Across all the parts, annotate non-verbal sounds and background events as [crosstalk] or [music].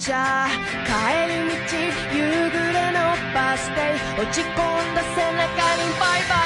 帰り道夕暮れのバス停落ち込んだ背中にバイバイ。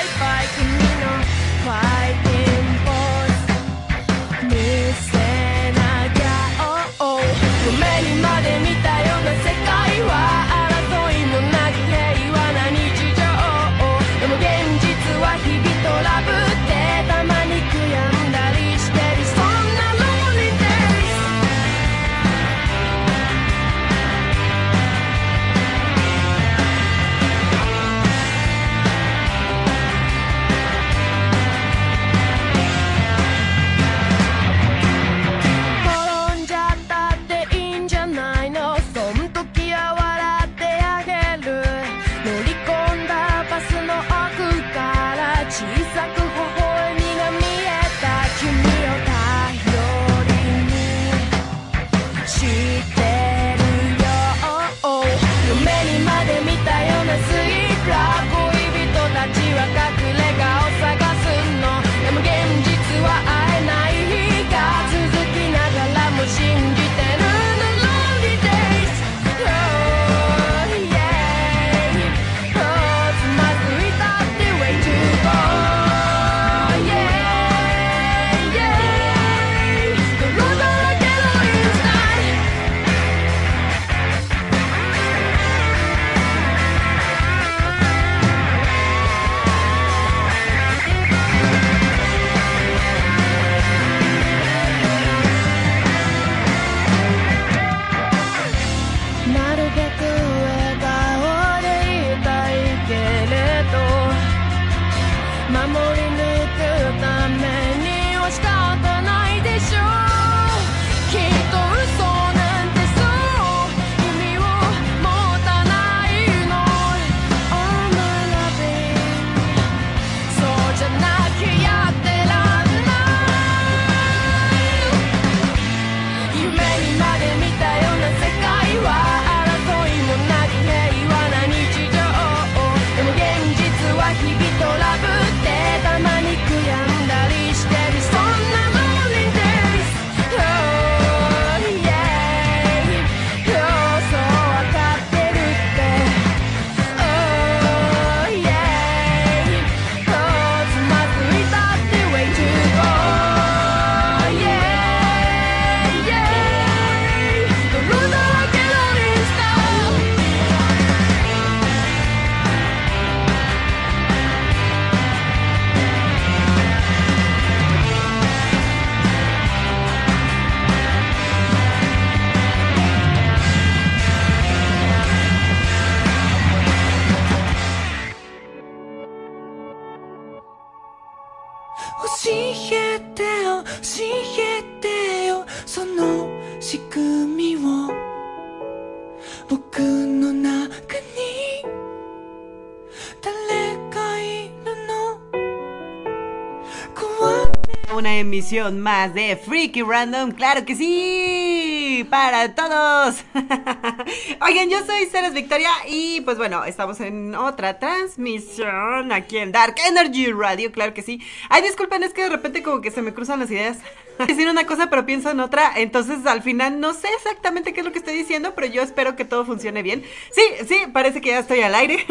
えてよ教えてよその仕組みを。Emisión más de Freaky Random, claro que sí, para todos. [laughs] Oigan, yo soy Ceres Victoria y pues bueno, estamos en otra transmisión aquí en Dark Energy Radio, claro que sí. Ay, disculpen, es que de repente como que se me cruzan las ideas. [laughs] Decir una cosa pero pienso en otra, entonces al final no sé exactamente qué es lo que estoy diciendo, pero yo espero que todo funcione bien. Sí, sí, parece que ya estoy al aire.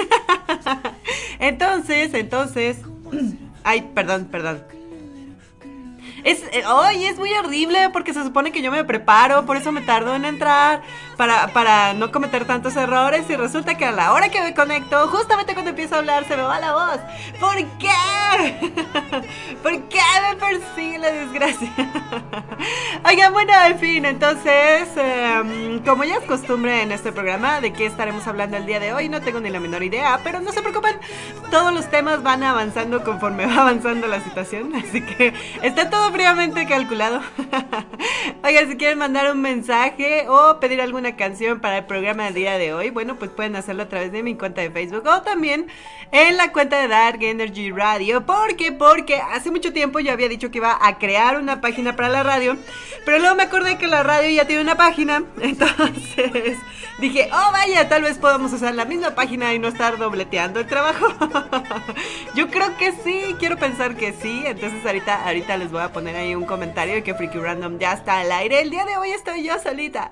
[laughs] Entonces, entonces... [clears throat] Ay, perdón, perdón. Es, eh, ay, es muy horrible porque se supone que yo me preparo, por eso me tardo en entrar, para, para no cometer tantos errores y resulta que a la hora que me conecto, justamente cuando empiezo a hablar, se me va la voz. ¿Por qué? [laughs] ¿Por qué me persigue la desgracia? [laughs] Oigan, bueno, en fin, entonces, eh, como ya es costumbre en este programa, ¿de qué estaremos hablando el día de hoy? No tengo ni la menor idea, pero no se preocupen, todos los temas van avanzando conforme [laughs] va avanzando la situación, así que está todo fríamente calculado. Oigan, si quieren mandar un mensaje o pedir alguna canción para el programa del día de hoy, bueno, pues pueden hacerlo a través de mi cuenta de Facebook o también en la cuenta de Dark Energy Radio. ¿Por qué? Porque hace mucho tiempo yo había dicho que iba a crear una página para la radio, pero luego me acordé que la radio ya tiene una página, [laughs] entonces dije, oh vaya, tal vez podamos usar la misma página y no estar dobleteando el trabajo. [laughs] yo creo que sí, quiero pensar que sí, entonces ahorita, ahorita les voy a poner ahí un comentario de que Freaky Random ya está al aire. El día de hoy estoy yo solita.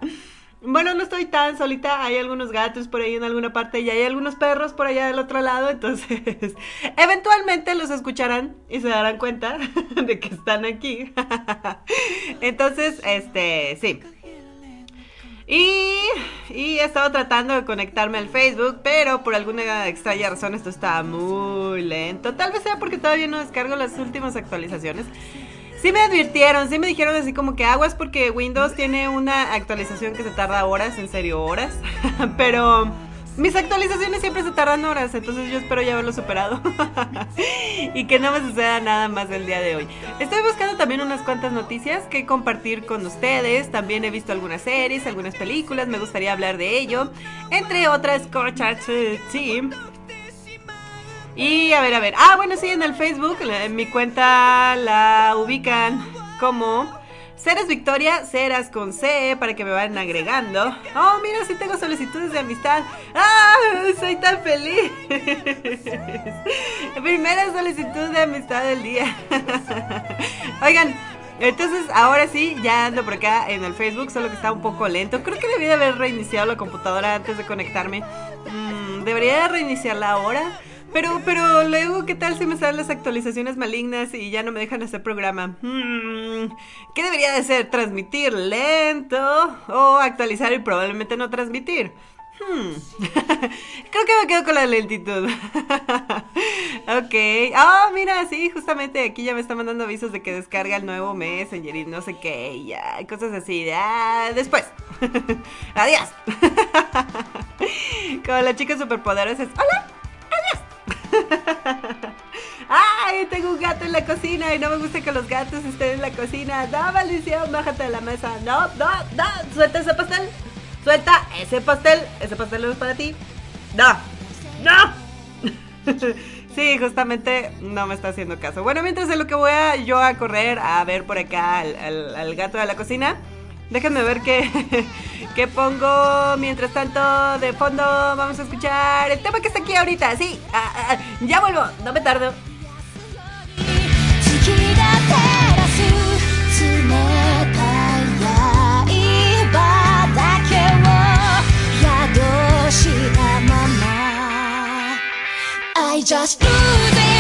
Bueno, no estoy tan solita, hay algunos gatos por ahí en alguna parte y hay algunos perros por allá del otro lado, entonces [laughs] eventualmente los escucharán y se darán cuenta [laughs] de que están aquí. [laughs] entonces, este, sí. Y, y he estado tratando de conectarme al Facebook, pero por alguna extraña razón esto está muy lento. Tal vez sea porque todavía no descargo las últimas actualizaciones. Sí me advirtieron, sí me dijeron así como que aguas porque Windows tiene una actualización que se tarda horas, en serio horas. [laughs] Pero mis actualizaciones siempre se tardan horas, entonces yo espero ya haberlo superado. [laughs] y que no me suceda nada más el día de hoy. Estoy buscando también unas cuantas noticias que compartir con ustedes. También he visto algunas series, algunas películas, me gustaría hablar de ello. Entre otras, cosas, Team. Y a ver, a ver. Ah, bueno, sí, en el Facebook, en mi cuenta la ubican como Ceres Victoria, Ceras con C, para que me vayan agregando. Oh, mira, sí tengo solicitudes de amistad. ¡Ah! Soy tan feliz. [laughs] Primera solicitud de amistad del día. [laughs] Oigan, entonces ahora sí, ya ando por acá en el Facebook, solo que está un poco lento. Creo que debí de haber reiniciado la computadora antes de conectarme. Mm, debería reiniciarla ahora. Pero, pero luego, ¿qué tal si me salen las actualizaciones malignas y ya no me dejan hacer programa? Hmm, ¿Qué debería de ser? ¿Transmitir lento o actualizar y probablemente no transmitir? Hmm. [laughs] Creo que me quedo con la lentitud. [laughs] ok. Ah, mira, sí, justamente aquí ya me está mandando avisos de que descarga el nuevo Messenger y no sé qué, y ya, cosas así. Ah, después. [laughs] Adiós. Como la chica superpoderosa es, hola. ¡Ay! Tengo un gato en la cocina y no me gusta que los gatos estén en la cocina. No, maldición, bájate de la mesa. No, no, no. Suelta ese pastel. Suelta ese pastel. Ese pastel no es para ti. No. No. [laughs] sí, justamente no me está haciendo caso. Bueno, mientras en lo que voy a yo a correr a ver por acá al gato de la cocina. Déjenme ver qué, [laughs] qué pongo. Mientras tanto, de fondo vamos a escuchar el tema que está aquí ahorita. Sí, ah, ah, ya vuelvo, no me tardo. I just 重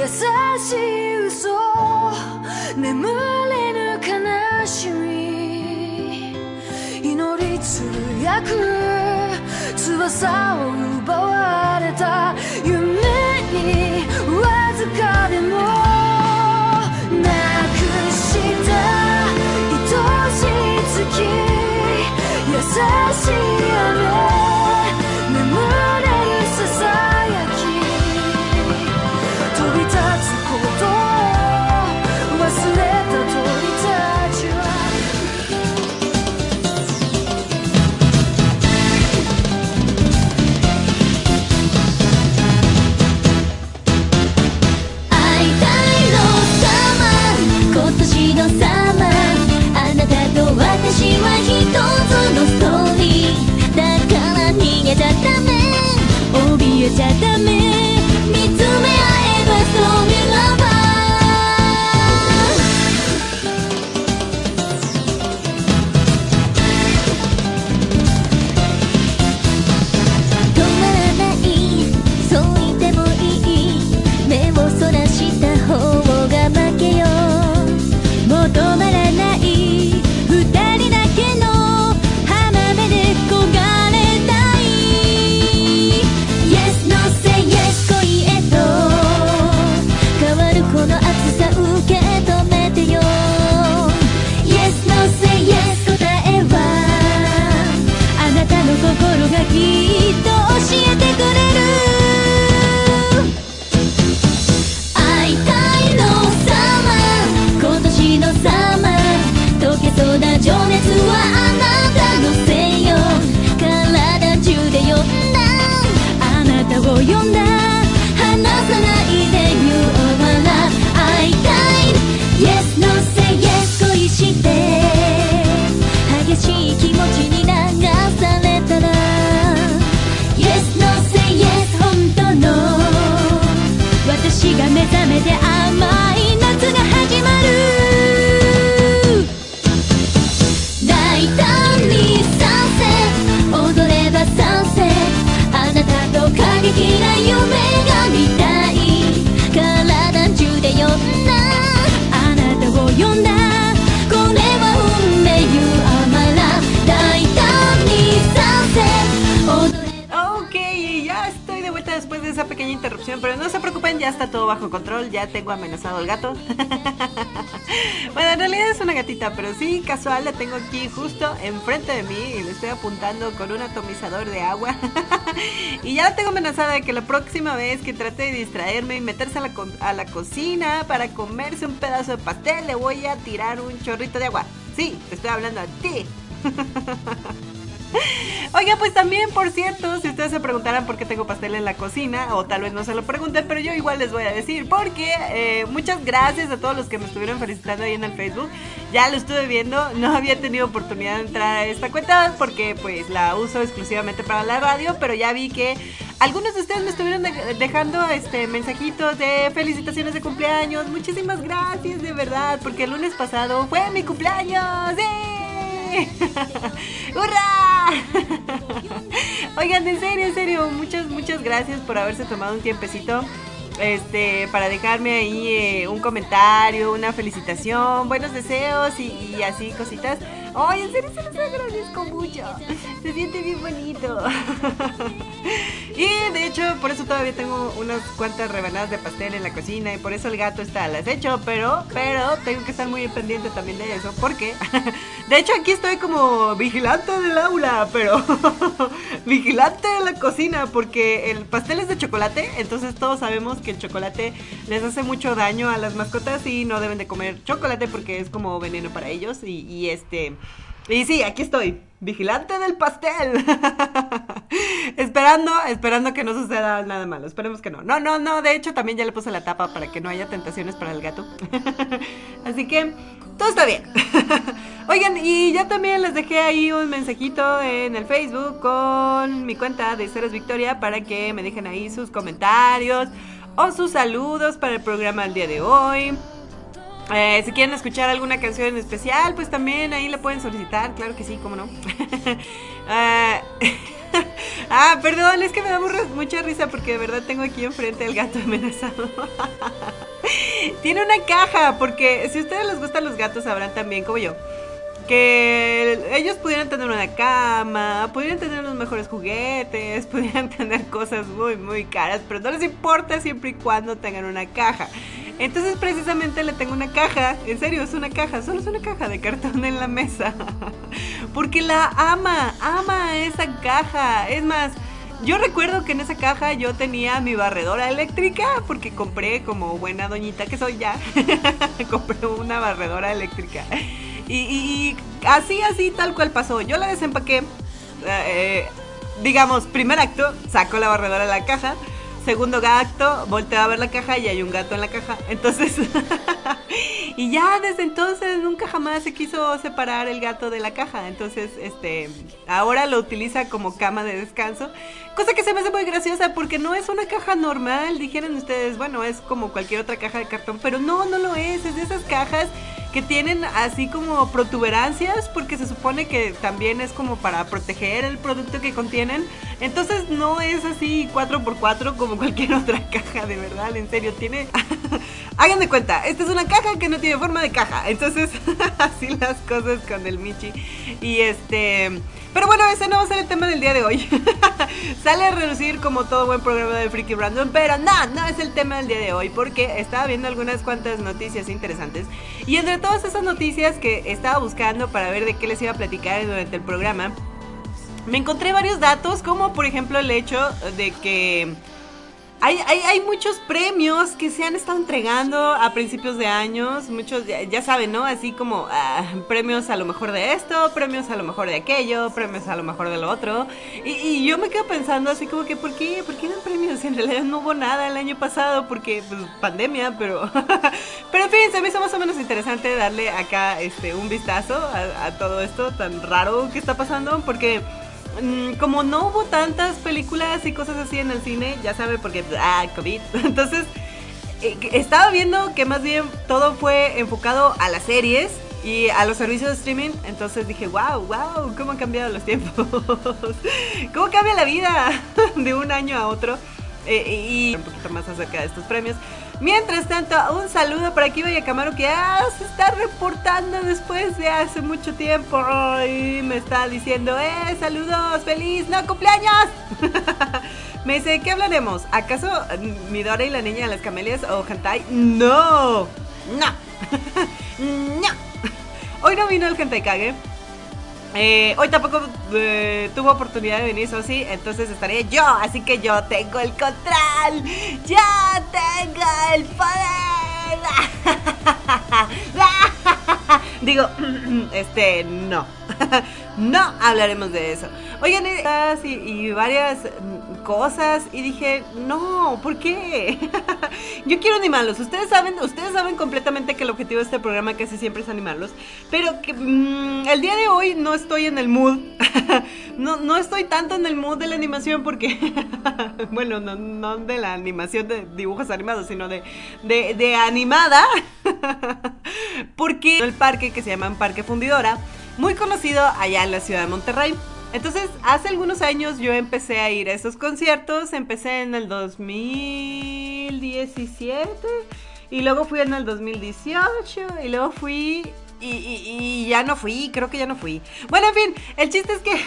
優しい嘘。眠れぬ悲しみ。祈りつぶやく。翼を奪われた夢。っと教えてくれる después de esa pequeña interrupción, pero no se preocupen, ya está todo bajo control, ya tengo amenazado al gato. [laughs] bueno, en realidad es una gatita, pero sí, casual, la tengo aquí justo enfrente de mí y le estoy apuntando con un atomizador de agua. [laughs] y ya la tengo amenazada de que la próxima vez que trate de distraerme y meterse a la, a la cocina para comerse un pedazo de pastel, le voy a tirar un chorrito de agua. Sí, te estoy hablando a ti. [laughs] [laughs] Oiga, pues también, por cierto, si ustedes se preguntaran por qué tengo pastel en la cocina, o tal vez no se lo pregunten, pero yo igual les voy a decir, porque eh, muchas gracias a todos los que me estuvieron felicitando ahí en el Facebook. Ya lo estuve viendo, no había tenido oportunidad de entrar a esta cuenta porque pues la uso exclusivamente para la radio, pero ya vi que algunos de ustedes me estuvieron de- dejando este mensajitos de felicitaciones de cumpleaños. Muchísimas gracias, de verdad, porque el lunes pasado fue mi cumpleaños. ¡Sí! [laughs] ¡Hurra! [laughs] Oigan, en serio, en serio, muchas, muchas gracias por haberse tomado un tiempecito. Este, para dejarme ahí eh, un comentario, una felicitación, buenos deseos y, y así cositas. Ay, en serio se los agradezco mucho. Se siente bien bonito. [laughs] y de hecho, por eso todavía tengo unas cuantas rebanadas de pastel en la cocina y por eso el gato está al acecho, pero, pero tengo que estar muy pendiente también de eso, porque [laughs] de hecho aquí estoy como vigilante del aula, pero [laughs] vigilante de la cocina, porque el pastel es de chocolate, entonces todos sabemos que el chocolate les hace mucho daño a las mascotas y no deben de comer chocolate porque es como veneno para ellos y, y este... Y sí, aquí estoy, vigilante del pastel. [laughs] esperando, esperando que no suceda nada malo. Esperemos que no. No, no, no. De hecho, también ya le puse la tapa para que no haya tentaciones para el gato. [laughs] Así que todo está bien. [laughs] Oigan, y ya también les dejé ahí un mensajito en el Facebook con mi cuenta de Ceres Victoria para que me dejen ahí sus comentarios o sus saludos para el programa del día de hoy. Eh, si quieren escuchar alguna canción en especial, pues también ahí la pueden solicitar, claro que sí, cómo no. [laughs] Ah, [laughs] ah, perdón, es que me da mucha- risa porque de verdad tengo aquí enfrente al gato amenazado. [laughs] Tiene una caja, porque si a ustedes les gustan los gatos sabrán también como yo. Que ellos pudieran tener una cama, pudieran tener los mejores juguetes, pudieran tener cosas muy, muy caras, pero no les importa siempre y cuando tengan una caja. Entonces precisamente le tengo una caja, en serio, es una caja, solo es una caja de cartón en la mesa. [laughs] Porque la ama, ama esa caja. Es más, yo recuerdo que en esa caja yo tenía mi barredora eléctrica porque compré como buena doñita que soy ya. [laughs] compré una barredora eléctrica. Y, así, así, tal cual pasó. Yo la desempaqué. eh, digamos, primer acto, saco la barredora de la caja. Segundo acto, volteo a ver la caja y hay un gato en la caja. Entonces, [laughs] y ya desde entonces nunca jamás se quiso separar el gato de la caja. Entonces, este, ahora lo utiliza como cama de descanso. Cosa que se me hace muy graciosa porque no es una caja normal. Dijeron ustedes, bueno, es como cualquier otra caja de cartón, pero no, no lo es. Es de esas cajas que tienen así como protuberancias porque se supone que también es como para proteger el producto que contienen. Entonces no es así 4x4 como [laughs] cualquier otra caja, de verdad, en serio, tiene... [laughs] Hagan de cuenta, esta es una caja que no tiene forma de caja. Entonces, [laughs] así las cosas con el Michi. Y este... Pero bueno, ese no va a ser el tema del día de hoy. [laughs] Sale a reducir como todo buen programa de Freaky Random, pero no, no es el tema del día de hoy porque estaba viendo algunas cuantas noticias interesantes y entre todas esas noticias que estaba buscando para ver de qué les iba a platicar durante el programa, me encontré varios datos como por ejemplo el hecho de que hay, hay, muchos premios que se han estado entregando a principios de años, muchos, ya, saben, ¿no? Así como ah, premios a lo mejor de esto, premios a lo mejor de aquello, premios a lo mejor de lo otro. Y, yo me quedo pensando así como que, ¿por qué? ¿Por qué dan premios? [laughs] En realidad no hubo nada el año pasado porque, pues, pandemia, pero... [laughs] pero en fin, se me hizo más o menos interesante darle acá este, un vistazo a, a todo esto tan raro que está pasando porque... Mm, como no hubo tantas películas y cosas así en el cine, ya sabe, porque, ah, COVID. [laughs] Entonces, eh, estaba viendo que más bien todo fue enfocado a las series y a los servicios de streaming. Entonces dije, wow, wow, cómo han cambiado los tiempos. [laughs] cómo cambia la vida [laughs] de un año a otro. Eh, y un poquito más acerca de estos premios. Mientras tanto, un saludo para aquí Vaya Camaro que se está reportando después de hace mucho tiempo y me está diciendo, eh, saludos, feliz, no cumpleaños. [laughs] me dice, ¿qué hablaremos? ¿Acaso Midora y la niña de las camelias o hentai? No, no, [laughs] no. Hoy no vino el hentai Kage. Eh, hoy tampoco eh, tuvo oportunidad de venir Sosi, entonces estaré yo, así que yo tengo el control, yo tengo el poder. [laughs] Digo, [clears throat] este, no, [laughs] no hablaremos de eso. Oigan, y, y varias cosas y dije, no, ¿por qué? [laughs] Yo quiero animarlos. Ustedes saben, ustedes saben completamente que el objetivo de este programa casi siempre es animarlos, pero que mm, el día de hoy no estoy en el mood. [laughs] no, no estoy tanto en el mood de la animación porque, [laughs] bueno, no, no de la animación de dibujos animados, sino de, de, de animada. porque el parque que se llama Parque Fundidora, muy conocido allá en la ciudad de Monterrey. Entonces, hace algunos años yo empecé a ir a esos conciertos, empecé en el 2017 y luego fui en el 2018 y luego fui y, y- ya no fui, creo que ya no fui. Bueno, en fin, el chiste es que [laughs]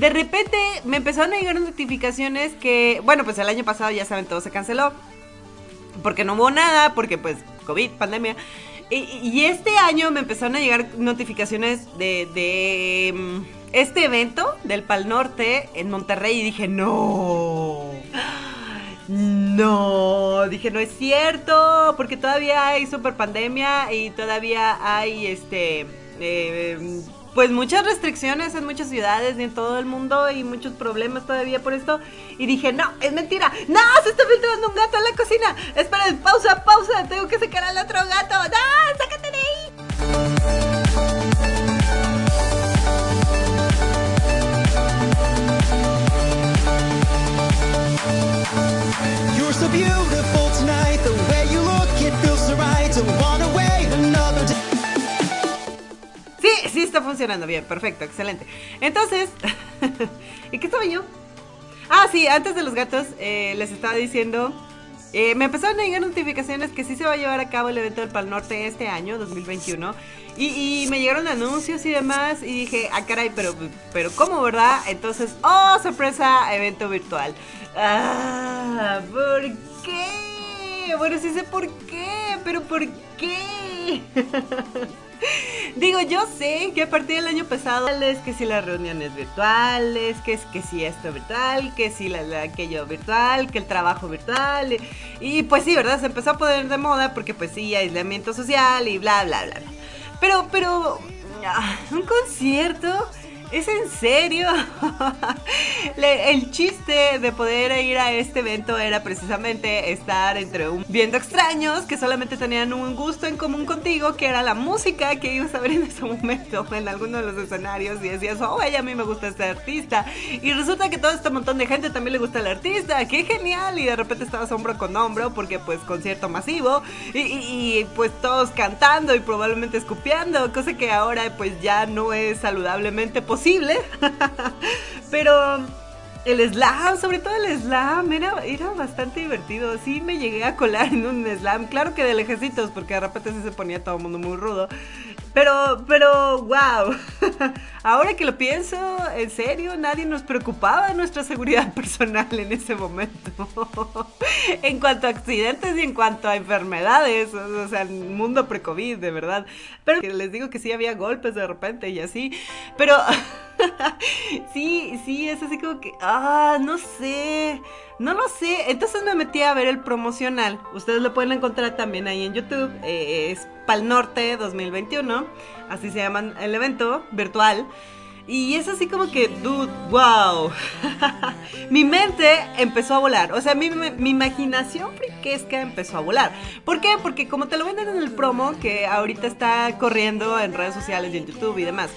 de repente me empezaron a llegar notificaciones que, bueno, pues el año pasado ya saben, todo se canceló porque no hubo nada, porque pues COVID, pandemia. Y, y este año me empezaron a llegar notificaciones de, de mm, este evento del Pal Norte en Monterrey y dije, no. No, dije, no es cierto, porque todavía hay super pandemia y todavía hay este eh, pues muchas restricciones en muchas ciudades y en todo el mundo y muchos problemas todavía por esto. Y dije, no, es mentira. No, se está filtrando un gato en la cocina. Esperen, pausa, pausa. Tengo que sacar al otro gato. No, sácate de ahí. You're so beautiful tonight. The way you look, it feels so right. Don't wanna wait another day. Sí, sí está funcionando bien, perfecto, excelente. Entonces, [laughs] ¿y qué estaba yo? Ah, sí, antes de los gatos eh, les estaba diciendo eh, me empezaron a llegar notificaciones que sí se va a llevar a cabo el evento del Pal Norte este año, 2021. Y, y me llegaron anuncios y demás. Y dije, ah, caray, pero, pero ¿cómo, verdad? Entonces, oh, sorpresa, evento virtual. Ah, ¿por qué? Bueno, sí sé por qué, pero ¿por qué? [laughs] Digo, yo sé que a partir del año pasado es que si las reuniones virtuales, que es que si esto virtual, que si la, la- aquello virtual, que el trabajo virtual. Y, y pues sí, ¿verdad? Se empezó a poner de moda porque pues sí, aislamiento social y bla, bla, bla. bla. Pero, pero, ah, un concierto. ¿Es en serio? [laughs] El chiste de poder ir a este evento era precisamente estar entre un viendo extraños que solamente tenían un gusto en común contigo, que era la música que ibas a ver en ese momento en alguno de los escenarios y decías, oh, a mí me gusta este artista. Y resulta que todo este montón de gente también le gusta el artista, qué genial. Y de repente estabas hombro con hombro porque pues concierto masivo y, pues todos cantando y probablemente escupiendo, cosa que ahora pues ya no es saludablemente posible. [laughs] Pero el slam, sobre todo el slam, era, era bastante divertido. Sí me llegué a colar en un slam, claro que de lejecitos, porque de repente sí se ponía todo el mundo muy rudo. Pero, pero, wow. [laughs] Ahora que lo pienso, en serio, nadie nos preocupaba de nuestra seguridad [laughs] personal en ese momento. [laughs] en cuanto a accidentes y en cuanto a enfermedades, o sea, el mundo pre-COVID, de verdad. Pero les digo que sí había golpes de repente y así. Pero [laughs] sí, sí, es así como que, ah, no sé, no lo sé. Entonces me metí a ver el promocional. Ustedes lo pueden encontrar también ahí en YouTube. eh, es Pal Norte 2021, así se llama el evento virtual. Y es así como que, dude, wow. [laughs] mi mente empezó a volar. O sea, mi, mi imaginación friquesca empezó a volar. ¿Por qué? Porque como te lo venden en el promo, que ahorita está corriendo en redes sociales y en YouTube y demás,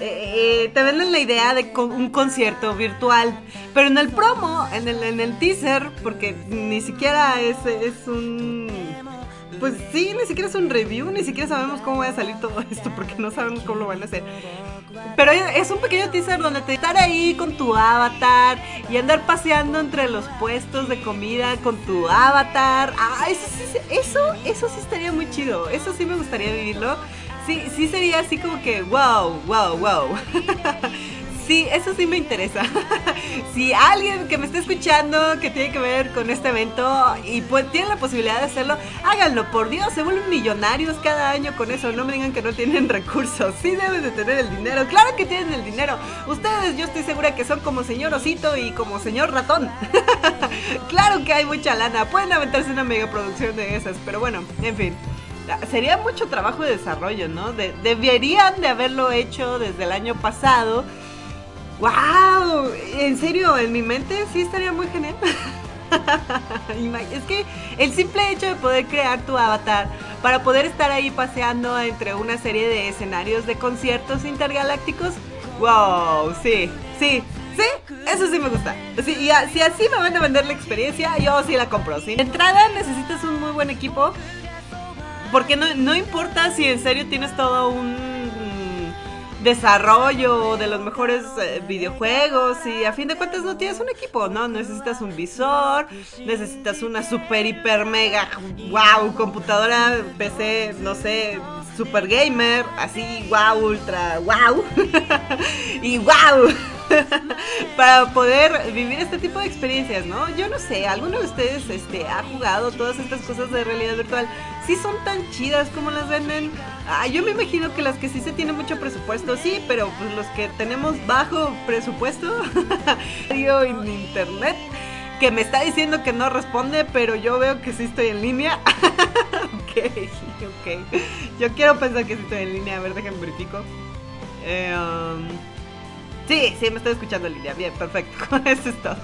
eh, eh, te venden la idea de con- un concierto virtual. Pero en el promo, en el, en el teaser, porque ni siquiera es, es un... Pues sí, ni siquiera es un review, ni siquiera sabemos cómo va a salir todo [laughs] esto, porque no sabemos cómo lo van a hacer. Pero es un pequeño teaser donde te estar ahí con tu avatar y andar paseando entre los puestos de comida con tu avatar. Ah, eso eso, eso sí estaría muy chido. Eso sí me gustaría vivirlo. Sí, sí sería así como que wow, wow, wow. [laughs] Sí, eso sí me interesa. [laughs] si alguien que me esté escuchando que tiene que ver con este evento y pues tiene la posibilidad de hacerlo, háganlo, por Dios, se vuelven millonarios cada año con eso. No me digan que no tienen [laughs] recursos. Sí deben de tener el dinero. Claro que tienen el dinero. Ustedes, yo estoy segura que son como señor osito y como señor ratón. [laughs] claro que hay mucha lana. Pueden aventarse una mega producción de esas, pero bueno, en fin. Sería mucho trabajo de desarrollo, ¿no? De- deberían de haberlo hecho desde el año pasado. ¡Wow! En serio, en mi mente sí estaría muy genial. [laughs] Es que el simple hecho de poder crear tu avatar para poder estar ahí paseando entre una serie de escenarios de conciertos intergalácticos, wow, sí, sí, sí, eso sí me gusta. Sí, y si así me van a vender la experiencia, yo sí la compro. ¿sí? De entrada necesitas un muy buen equipo, porque no, no importa si en serio tienes todo un desarrollo de los mejores eh, videojuegos y a fin de cuentas no tienes un equipo, ¿no? Necesitas un visor, necesitas una super hiper mega wow computadora, PC, no sé, super gamer, así wow, ultra wow [laughs] y wow [laughs] para poder vivir este tipo de experiencias, ¿no? Yo no sé, ¿alguno de ustedes este, ha jugado todas estas cosas de realidad virtual? ¿Sí son tan chidas como las venden? Ah, yo me imagino que las que sí se tiene mucho presupuesto, sí, pero pues los que tenemos bajo presupuesto, [laughs] yo en internet, que me está diciendo que no responde, pero yo veo que sí estoy en línea. [laughs] ok, ok. Yo quiero pensar que sí estoy en línea, a ver, déjenme verifico. Eh, um, Sí, sí, me estoy escuchando línea. Bien, perfecto. [laughs] Eso es todo.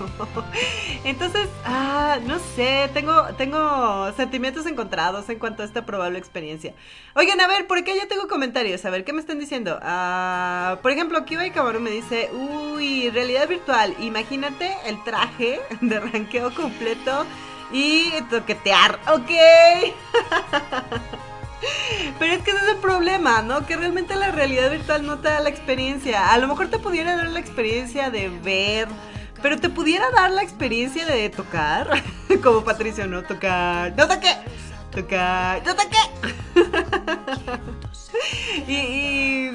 Entonces, ah, no sé, tengo, tengo sentimientos encontrados en cuanto a esta probable experiencia. Oigan, a ver, por acá ya tengo comentarios. A ver, ¿qué me están diciendo? Ah, por ejemplo, Kiba y Camarón me dice, uy, realidad virtual. Imagínate el traje [laughs] de ranqueo completo y toquetear. Ok. [laughs] [laughs] Pero es que ese es el problema, ¿no? Que realmente la realidad virtual no te da la experiencia. A lo mejor te pudiera dar la experiencia de ver, pero te pudiera dar la experiencia de tocar. [laughs] Como Patricio, ¿no? Tocar. ¡No toqué! Tocar. ¡No toqué! [laughs] [laughs] y,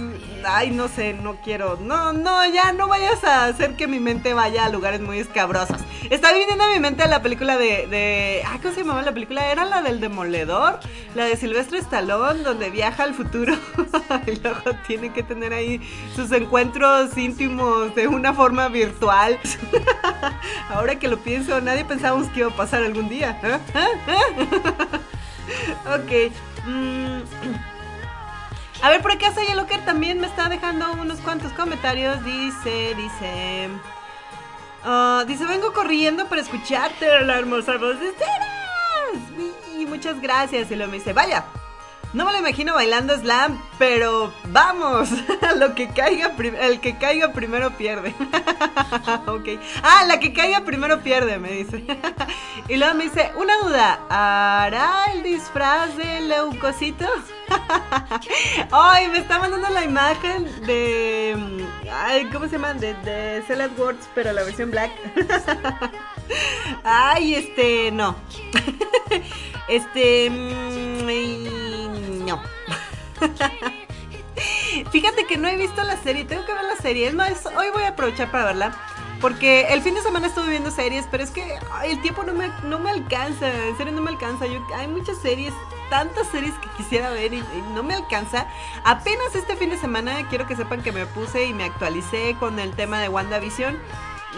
ay, no sé, no quiero. No, no, ya no vayas a hacer que mi mente vaya a lugares muy escabrosos. Está viniendo a mi mente la película de, de. Ah, ¿cómo se llamaba la película? Era la del Demoledor, la de Silvestre Stallone, donde viaja al futuro [laughs] y luego tiene que tener ahí sus encuentros íntimos de una forma virtual. [laughs] Ahora que lo pienso, nadie pensábamos que iba a pasar algún día. ¿eh? ok. Mm. A ver, por acá Saya Locker también me está dejando unos cuantos comentarios. Dice, dice. ah, dice, vengo corriendo para escucharte la hermosa voz de Ceras. Y muchas gracias. Y luego me dice, vaya. No me lo imagino bailando slam, pero vamos, [laughs] lo que caiga el que caiga primero pierde. [laughs] ok. Ah, la que caiga primero pierde, me dice. [laughs] y luego me dice, una duda, ¿hará el disfraz de leucocito? [laughs] Ay, me está mandando la imagen de. Ay, ¿cómo se llama? De, de Celeste Words, pero la versión black. [laughs] Ay, este, no. [laughs] Este. mm, no. Fíjate que no he visto la serie, tengo que ver la serie. Es más, hoy voy a aprovechar para verla. Porque el fin de semana estuve viendo series, pero es que el tiempo no me, no me alcanza. En serio, no me alcanza. Yo, hay muchas series, tantas series que quisiera ver y, y no me alcanza. Apenas este fin de semana quiero que sepan que me puse y me actualicé con el tema de WandaVision.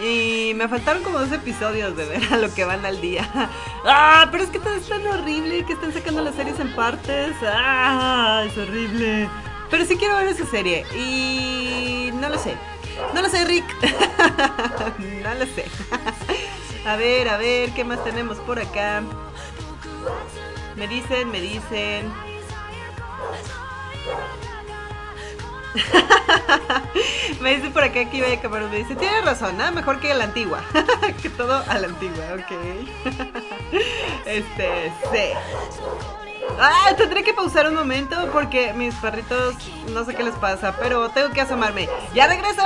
Y me faltaron como dos episodios de ver a lo que van al día. [laughs] ¡Ah! Pero es que todo es tan horrible que están sacando las series en partes. ¡Ah! Es horrible. Pero sí quiero ver esa serie. Y no lo sé. No lo sé, Rick. [laughs] no lo sé. a ver, a ver, ¿qué más tenemos por acá? Me dicen, me dicen. [laughs] me dice por acá que iba a acabar. Me dice, tienes razón, nada mejor que a la antigua. [laughs] que todo a la antigua, ok. este, sí. Ah, tendré que pausar un momento porque mis perritos no sé qué les pasa, pero tengo que asomarme. ¡Ya regreso!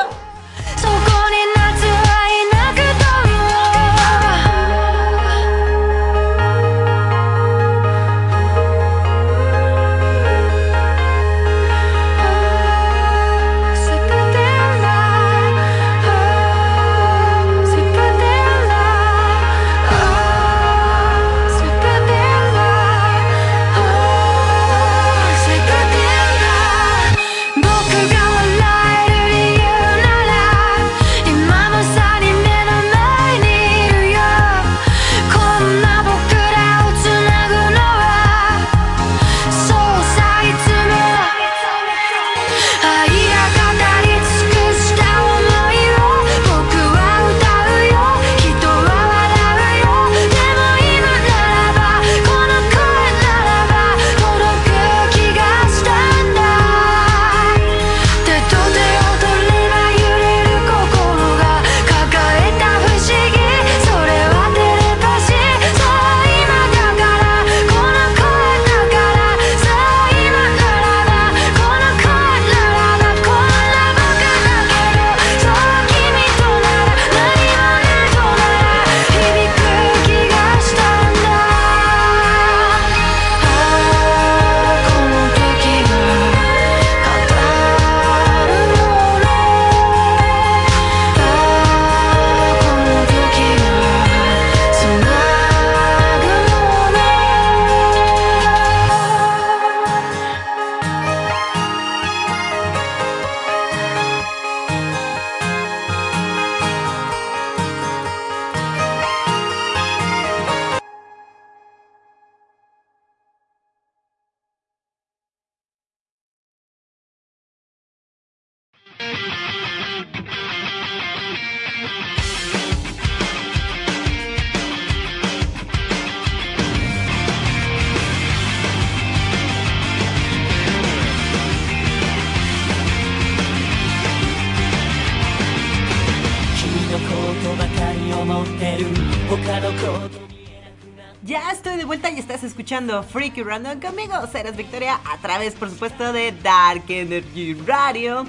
Escuchando Freaky Random conmigo, Ceres Victoria, a través, por supuesto, de Dark Energy Radio.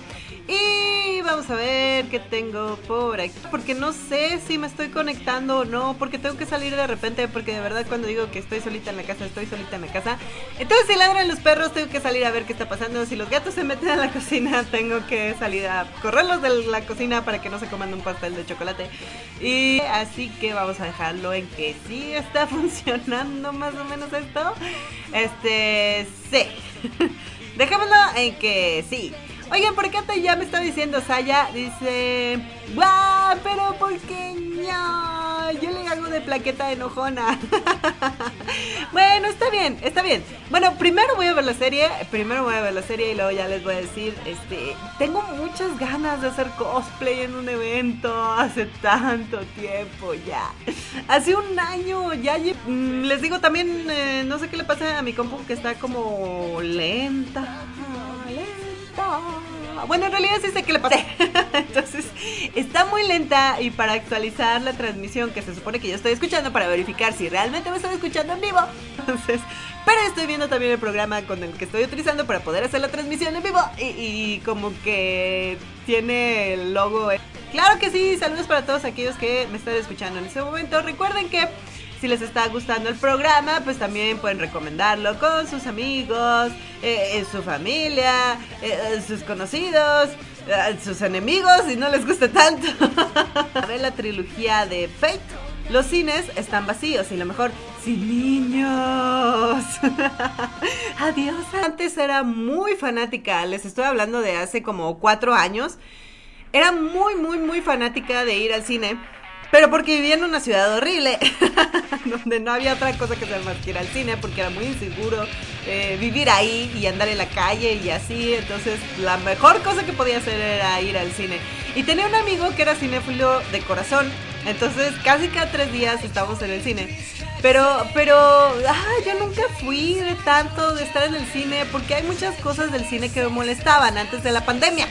Y vamos a ver qué tengo por aquí. Porque no sé si me estoy conectando o no. Porque tengo que salir de repente. Porque de verdad cuando digo que estoy solita en la casa, estoy solita en la casa. Entonces si ladran los perros, tengo que salir a ver qué está pasando. Si los gatos se meten a la [laughs] cocina, tengo que salir a correrlos de la cocina para que no se coman un pastel de chocolate. Y así que vamos a dejarlo en que sí está [laughs] funcionando más o menos esto. Este, sí. [laughs] Dejémoslo en que sí. Oigan, por acá ya me está diciendo Saya, dice, ¡guau! Pero ¿por qué no? Yo le hago de plaqueta enojona. [laughs] bueno, está bien, está bien. Bueno, primero voy a ver la serie, primero voy a ver la serie y luego ya les voy a decir, este, tengo muchas ganas de hacer cosplay en un evento hace tanto tiempo ya. Hace un año ya, mm, les digo también, eh, no sé qué le pasa a mi compu que está como lenta, bueno, en realidad sí sé que le pasé. [laughs] Entonces, está muy lenta y para actualizar la transmisión que se supone que yo estoy escuchando para verificar si realmente me estoy escuchando en vivo. Entonces, pero estoy viendo también el programa con el que estoy utilizando para poder hacer la transmisión en vivo y, y como que tiene el logo. Claro que sí, saludos para todos aquellos que me están escuchando en este momento. Recuerden que si les está gustando el programa, pues también pueden recomendarlo con sus amigos, eh, su familia, eh, sus conocidos, eh, sus enemigos, si no les gusta tanto. [laughs] A ver la trilogía de Fate. Los cines están vacíos y lo mejor, sin niños. [laughs] Adiós. Antes era muy fanática, les estoy hablando de hace como cuatro años. Era muy, muy, muy fanática de ir al cine pero porque vivía en una ciudad horrible, [laughs] donde no había otra cosa que hacer más que ir al cine, porque era muy inseguro eh, vivir ahí y andar en la calle y así. Entonces, la mejor cosa que podía hacer era ir al cine. Y tenía un amigo que era cinéfilo de corazón, entonces casi cada tres días estábamos en el cine. Pero, pero, ah, yo nunca fui de tanto de estar en el cine, porque hay muchas cosas del cine que me molestaban antes de la pandemia.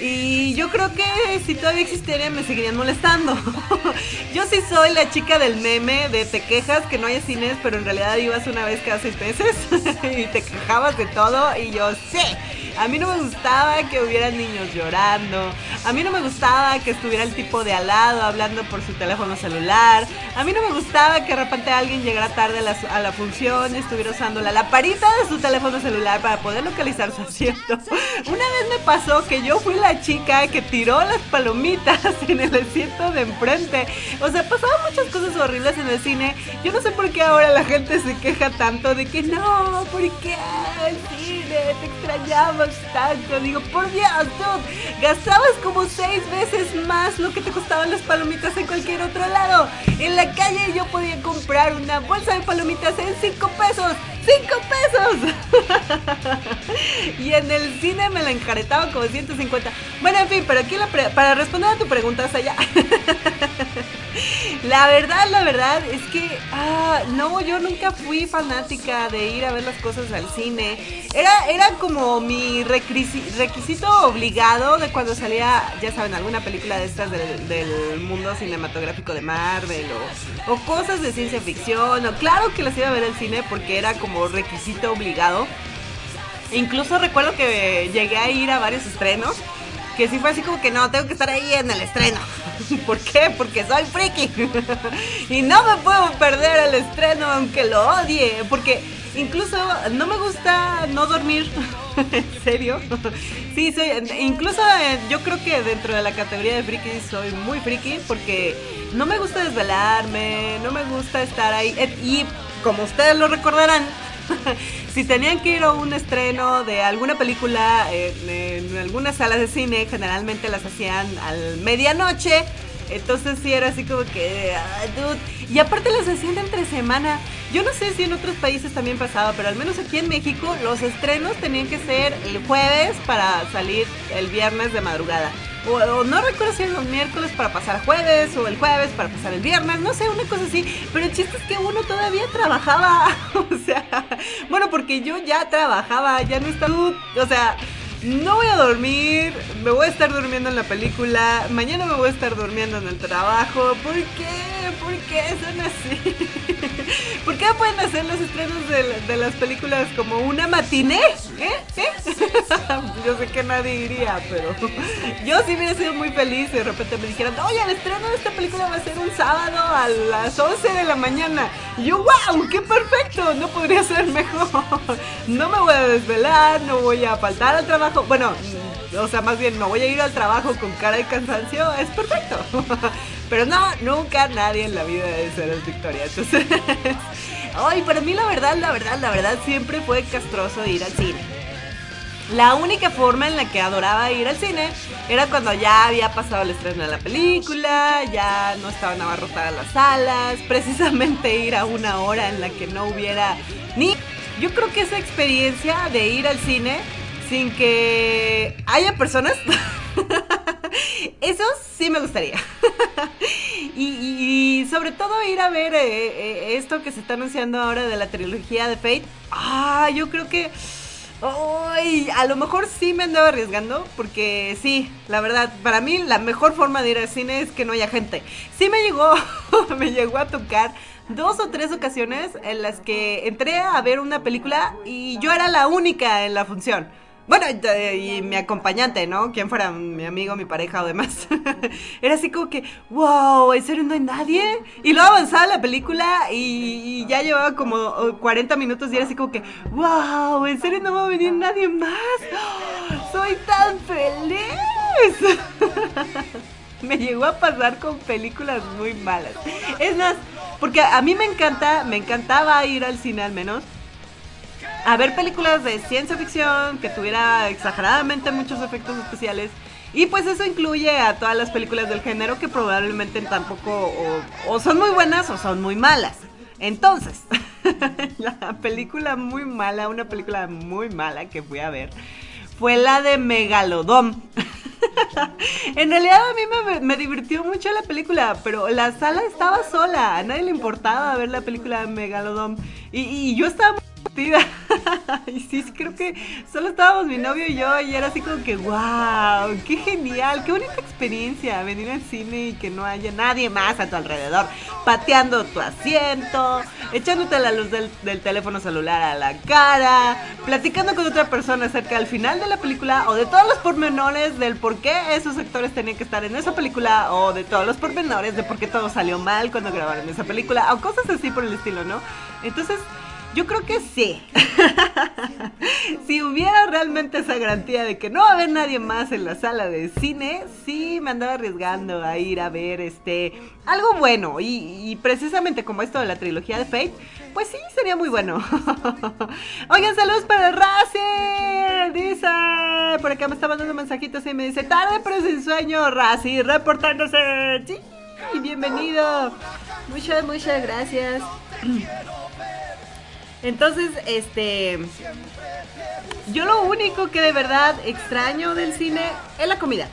Y yo creo que si todavía existiera me seguirían molestando. [laughs] yo sí soy la chica del meme de te quejas que no hay cines, pero en realidad ibas una vez cada seis meses [laughs] y te quejabas de todo y yo sé. A mí no me gustaba que hubiera niños llorando. A mí no me gustaba que estuviera el tipo de al lado hablando por su teléfono celular. A mí no me gustaba que de repente alguien llegara tarde a la, función y estuviera usando la laparita de su teléfono celular para poder localizar su asiento. [laughs] Una vez me pasó que yo fui chica que tiró las palomitas [laughs] en el asiento de enfrente. O sea, pasaban muchas cosas horribles en el cine. Yo no sé por qué ahora la gente se queja tanto de que no, ¿por qué cine? Te extrañamos tanto. Digo, por Dios, dude, gastabas como seis veces más lo que te costaban las palomitas en cualquier otro lado. En la calle yo podía comprar una bolsa de palomitas en cinco pesos. ¡Cinco pesos! [laughs] y en el cine me la enjaretaba como 150. Bueno, en fin, pero aquí para responder a tu pregunta, allá. [laughs] [laughs] la verdad, la verdad es que, ah, no, yo nunca fui fanática de ir a ver las cosas al cine. Era, era como mi requisito obligado de cuando salía, ya saben, alguna película de estas del, mundo cinematográfico de Marvel o, cosas de ciencia ficción. Claro que las iba a ver al cine porque era como requisito obligado. Incluso recuerdo que llegué a ir a varios estrenos. Que sí fue así como que no, tengo que estar ahí en el estreno. [laughs] ¿Por qué? Porque soy friki. [laughs] y no me puedo perder el estreno aunque lo odie. Porque incluso no me gusta no dormir. [laughs] ¿En serio? sí, soy. Incluso eh, yo creo que dentro de la categoría de friki soy muy friki. Porque no me gusta desvelarme. No me gusta estar ahí. Y como ustedes lo recordarán, si tenían que ir a un estreno de alguna película en, algunas salas de cine, generalmente las hacían al medianoche. Entonces sí era así como que, Y aparte las hacían entre semana. Yo no sé si en otros países también pasaba, pero al menos aquí en México los estrenos tenían que ser el jueves para salir el viernes de madrugada. O, no recuerdo si era los miércoles para pasar jueves o el jueves para pasar el viernes, no sé, una cosa así. Pero el chiste es que uno todavía trabajaba. [laughs] o sea, bueno, porque yo ya trabajaba, ya no estaba. O sea, no voy a dormir, me voy a estar durmiendo en la película, mañana me voy a estar durmiendo en el trabajo. ¿Por qué? ¿Por qué son así? [laughs] ¿Por qué pueden hacer los estrenos de, las películas como una matiné? ¿Eh? ¿Eh? [laughs] yo sé que nadie iría, pero [laughs] yo sí hubiera sido muy feliz si de repente me dijeran, oye, el estreno de esta película va a ser un sábado a las 11 de la mañana. Y yo, wow, qué perfecto, no podría ser mejor. No me voy a desvelar, no voy a faltar al trabajo. Bueno, mm, o sea, más bien no voy a ir al trabajo con cara de cansancio, es perfecto. [laughs] Pero no, nunca nadie en la vida debe ser victoria. Entonces, [laughs] ay, para mí la verdad, la verdad, la verdad siempre fue castroso ir al cine. La única forma en la que adoraba ir al cine era cuando ya había pasado el estreno de la película, ya no estaban abarrotadas las salas, [laughs] precisamente ir a una hora en la que no hubiera ni... Yo creo que esa experiencia de ir al cine sin que haya personas, [laughs] eso sí me gustaría. [laughs] y, sobre todo ir a ver eh, eh, esto que se está anunciando ahora de la trilogía de Fate. Ah, yo creo que Ay, a lo mejor sí me andaba arriesgando, porque sí, la verdad, para mí la mejor forma de ir al cine es que no haya gente. Sí me llegó, [laughs] me llegó a tocar dos o tres ocasiones en las que entré a ver una película y yo era la única en la función. Bueno, y mi acompañante, ¿no? Quien fuera mi amigo, mi pareja o demás. [laughs] Era así como que, wow, ¿en serio no hay nadie? Y luego avanzaba la película y, ya llevaba como 40 minutos y era así como que, wow, ¿en serio no va a venir nadie más? [gasps] ¡Soy tan feliz! [laughs] me llegó a pasar con películas muy malas. Es más, porque a mí me encanta, me encantaba ir al cine al menos a ver películas de ciencia ficción que tuviera exageradamente muchos efectos especiales. Y pues eso incluye a todas las películas del género que probablemente tampoco o, son muy buenas o son muy malas. Entonces, [laughs] la película muy mala, una película muy mala que fui a ver, fue la de Megalodón. [laughs] en realidad a mí me, me, divirtió mucho la película, pero la sala estaba sola, a nadie le importaba ver la película de Megalodón. Y, y yo estaba [laughs] y sí, creo que solo estábamos mi novio y yo y era así como que, wow, qué genial, qué bonita experiencia venir al cine y que no haya nadie más a tu alrededor, pateando tu asiento, echándote la luz del, teléfono celular a la cara, platicando con otra persona acerca del final de la película o de todos los pormenores del por qué esos actores tenían que estar en esa película o de todos los pormenores de por qué todo salió mal cuando grabaron esa película o cosas así por el estilo, ¿no? Entonces, yo creo que sí. [laughs] si hubiera realmente esa garantía de que no va a haber nadie más en la sala de cine, sí me andaba arriesgando a ir a ver este algo bueno. Y, precisamente como esto de la trilogía de Fate, pues sí, sería muy bueno. [laughs] Oigan, saludos para Razi. Dice, por acá me está mandando mensajitos y me dice, tarde pero sin sueño, Razi, reportándose. Sí, bienvenido. Muchas, muchas gracias. [clears throat] Entonces, este. Yo lo único que de verdad extraño del cine es la comida.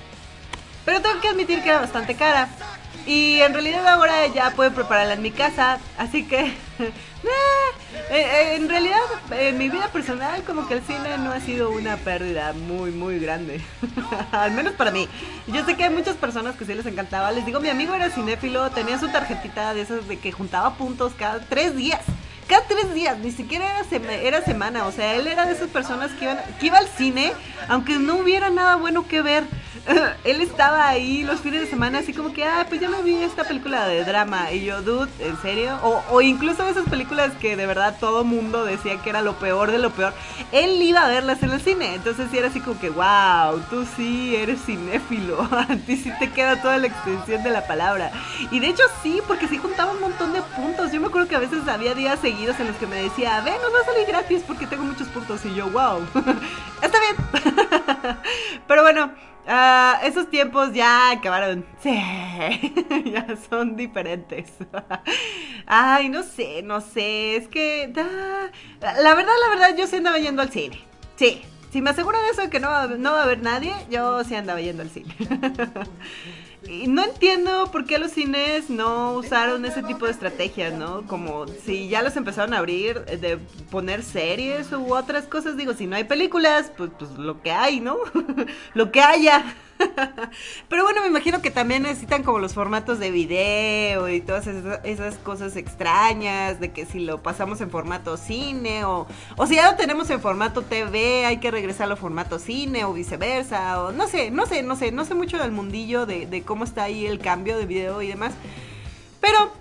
Pero tengo que admitir que era bastante cara. Y en realidad ahora ya puedo prepararla en mi casa. Así que. [laughs] Eh, eh, en realidad, en mi vida personal, como que el cine no ha sido una pérdida muy, muy grande. [laughs] Al menos para mí. Yo sé que hay muchas personas que sí les encantaba. Les digo, mi amigo era cinéfilo, tenía su tarjetita de esas de que juntaba puntos cada tres días cada tres días, ni siquiera era, era semana, o sea, él era de esas personas que, iban, que iba al cine, aunque no hubiera nada bueno que ver. [laughs] él estaba ahí los fines de semana así como que, ah, pues ya me vi esta película de drama. Y yo, dude, ¿en serio? O, o incluso esas películas que de verdad todo mundo decía que era lo peor de lo peor. Él iba a verlas en el cine. Entonces sí era así como que, wow, tú sí eres cinéfilo. [laughs] a ti sí te queda toda la extensión de la palabra. Y de hecho sí, porque sí juntaba un montón de puntos. Yo me acuerdo que a veces había días seguidos en los que me decía, ven, nos va a salir gratis porque tengo muchos puntos. Y yo, wow, [laughs] está bien. Pero bueno. Uh, esos tiempos ya acabaron. Sí, [laughs] ya son diferentes. Ay, no sé, no sé. Es que. la verdad, la verdad, yo sí andaba yendo al cine. Sí, si me aseguro de eso que no, no va a haber nadie, yo sí andaba yendo al cine. [laughs] y no entiendo por qué los cines no usaron ese tipo de estrategias, ¿no? Como si ya los empezaron a abrir, eh, de poner series u otras cosas. Digo, si no hay películas, pues, pues lo que hay, ¿no? [laughs] lo que haya. [laughs] Pero bueno, me imagino que también necesitan como los formatos de video y todas esas, cosas extrañas, de que si lo pasamos en formato cine o, o si ya lo tenemos en formato TV, hay que regresarlo a formato cine o viceversa, o no sé, no sé, no sé, no sé mucho del mundillo de, de cómo está ahí el cambio de video y demás. Pero,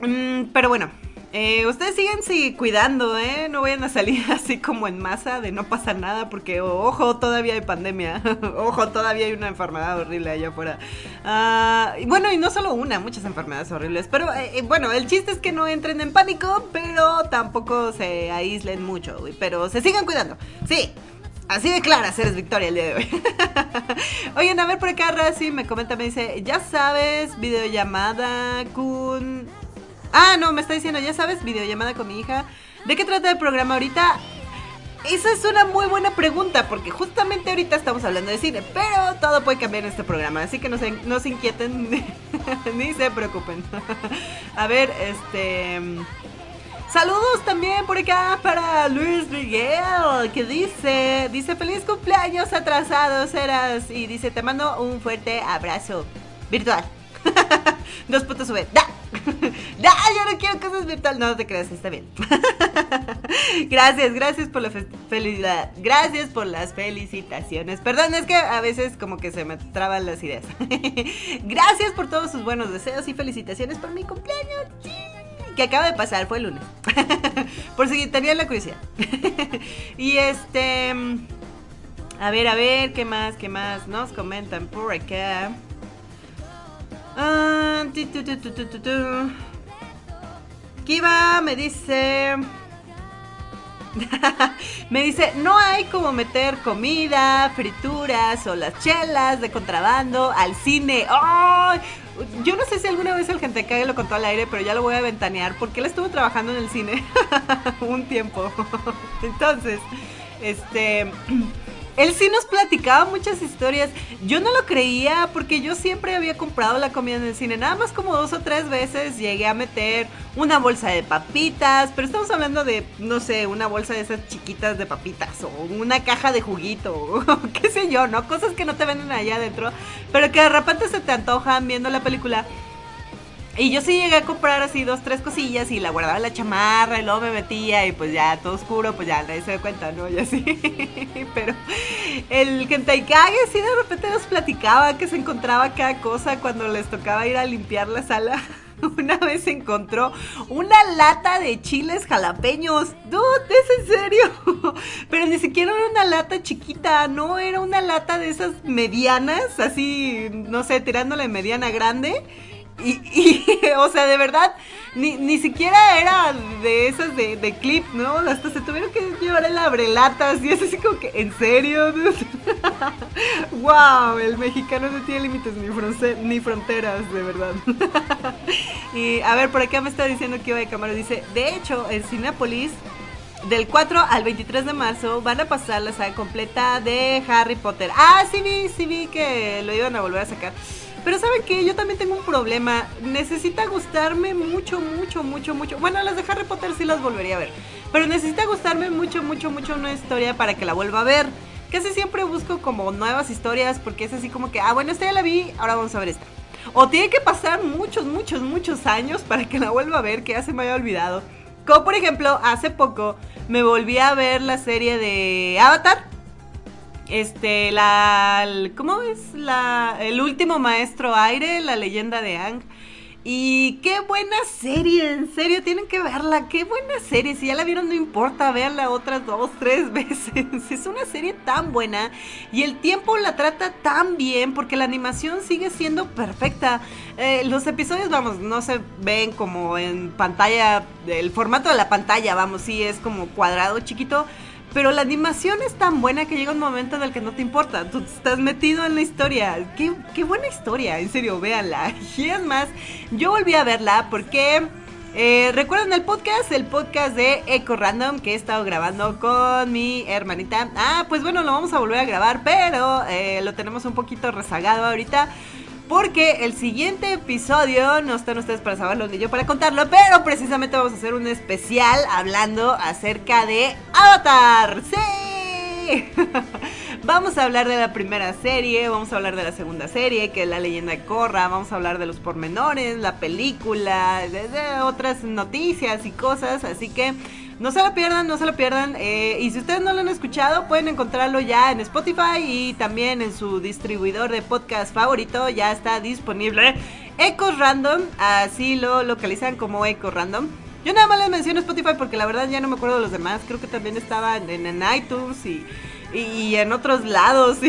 mm, pero bueno, eh, ustedes siguen sí, cuidando, ¿eh? No vayan a salir [laughs] así como en masa de no pasa nada porque, ojo, todavía hay pandemia. [laughs] ojo, todavía hay una enfermedad horrible allá afuera. Ah, y bueno, y no solo una, muchas enfermedades horribles. Pero eh, eh, bueno, el chiste es que no entren en pánico, pero tampoco se aíslen mucho, Pero se sigan cuidando. Sí. Así de claras eres Victoria el día de hoy. Oigan, a ver por acá Razi me comenta, me dice, ya sabes, videollamada con Ah, no, me está diciendo, ya sabes, videollamada con mi hija. ¿De qué trata el programa ahorita? Esa es una muy buena pregunta, porque justamente ahorita estamos hablando de cine, pero todo puede cambiar en este programa, así que no se, no se inquieten [laughs] ni se preocupen. [laughs] A ver, este... Saludos también por acá para Luis Miguel, que dice, dice feliz cumpleaños atrasados eras y dice te mando un fuerte abrazo virtual. [laughs] Dos puntos sube. ¡Da! [laughs] ¡Da! Yo no quiero cosas virtuales. No, te creas, está bien. [laughs] gracias, gracias por la felicidad. Gracias por las felicitaciones. Perdón, es que a veces como que se me traban las ideas. gracias por todos sus buenos deseos y felicitaciones por mi cumpleaños. Que acaba de pasar, fue el lunes. por si tenían la curiosidad. y este. A ver, a ver, ¿qué más? ¿Qué más? Nos comentan por acá. Ah, Kiva me dice... [laughs] me dice, no hay como meter comida, frituras o las chelas de contrabando al cine. Yo no sé si alguna vez el gente cague lo contó al aire, pero ya lo voy a ventanear porque él estuvo trabajando en el cine [laughs] un tiempo. [laughs] Entonces, este [clears throat] él sí nos platicaba muchas historias. Yo no lo creía porque yo siempre había comprado la comida en el cine. Nada más como dos o tres veces llegué a meter una bolsa de papitas. Pero estamos hablando de, no sé, una bolsa de esas chiquitas de papitas. O una caja de juguito. [laughs] O qué sé yo, ¿no? Cosas que no te venden allá adentro. Pero que de repente se te antojan viendo la película. Y yo sí llegué a comprar así dos, tres cosillas y la guardaba en la chamarra y luego me metía y pues ya todo oscuro, pues ya nadie se da cuenta, ¿no? Y así. [laughs] Pero el Kentaikage sí de repente nos platicaba que se encontraba cada cosa cuando les tocaba ir a limpiar la sala. [laughs] Una vez encontró una lata de chiles jalapeños. Dude, ¿es en serio? [laughs] Pero ni siquiera era una lata chiquita, no, era una lata de esas medianas, así, no sé, tirándole mediana grande y, [laughs] o sea, de verdad, ni, ni siquiera era de esas de, de, clip, ¿no? Hasta se tuvieron que llevar el abrelatas y es así como que, ¿en serio? [laughs] wow, el mexicano no tiene límites ni, fronteras, de verdad. [laughs] y a ver, por acá me está diciendo que iba de cámara, dice, de hecho, en Cinepolis del 4 al 23 de marzo van a pasar la saga completa de Harry Potter. Ah, sí vi, sí vi que lo iban a volver a sacar. Pero ¿saben qué? Yo también tengo un problema. Necesita gustarme mucho, mucho, mucho, mucho. Bueno, las de Harry Potter sí las volvería a ver. Pero necesita gustarme mucho, mucho, mucho una historia para que la vuelva a ver. Casi siempre busco como nuevas historias porque es así como que, ah, bueno, esta ya la vi, ahora vamos a ver esta. O tiene que pasar muchos, muchos, muchos años para que la vuelva a ver, que ya se me haya olvidado. Como por ejemplo, hace poco me volví a ver la serie de Avatar este, la. ¿Cómo es? La, el último maestro aire, la leyenda de Ang. Y qué buena serie, en serio, tienen que verla. Qué buena serie. Si ya la vieron, no importa, verla otras dos, tres [laughs] veces. Es una serie tan buena y el tiempo la trata tan bien porque la animación sigue siendo perfecta. Eh, los episodios, vamos, no se ven como en pantalla, el formato de la pantalla, vamos, sí es como cuadrado, chiquito pero la animación es tan buena que llega un momento en el que no te importa. Tú estás metido en la historia. Qué, buena historia, en serio, véanla. [laughs] Y es más, yo volví a verla porque... Eh, ¿Recuerdan el podcast? El podcast de Eco Random que he estado grabando con mi hermanita. Ah, pues bueno, lo vamos a volver a grabar, pero eh, lo tenemos un poquito rezagado ahorita porque el siguiente episodio no están ustedes para saberlo ni yo para contarlo, pero precisamente vamos a hacer un especial hablando acerca de Avatar. ¡Sí! [laughs] Vamos a hablar de la primera serie, vamos a hablar de la segunda serie, que es La leyenda de Korra, vamos a hablar de los pormenores, la película, de, de otras noticias y cosas, así que no se lo pierdan, no se lo pierdan. eh, y si ustedes no lo han escuchado, pueden encontrarlo ya en Spotify y también en su distribuidor de podcast favorito. Ya está disponible Ecos Random, así lo localizan como Eco Random. Yo nada más les menciono Spotify porque la verdad ya no me acuerdo de los demás. Creo que también estaba en, en iTunes y, y, en otros lados. [laughs]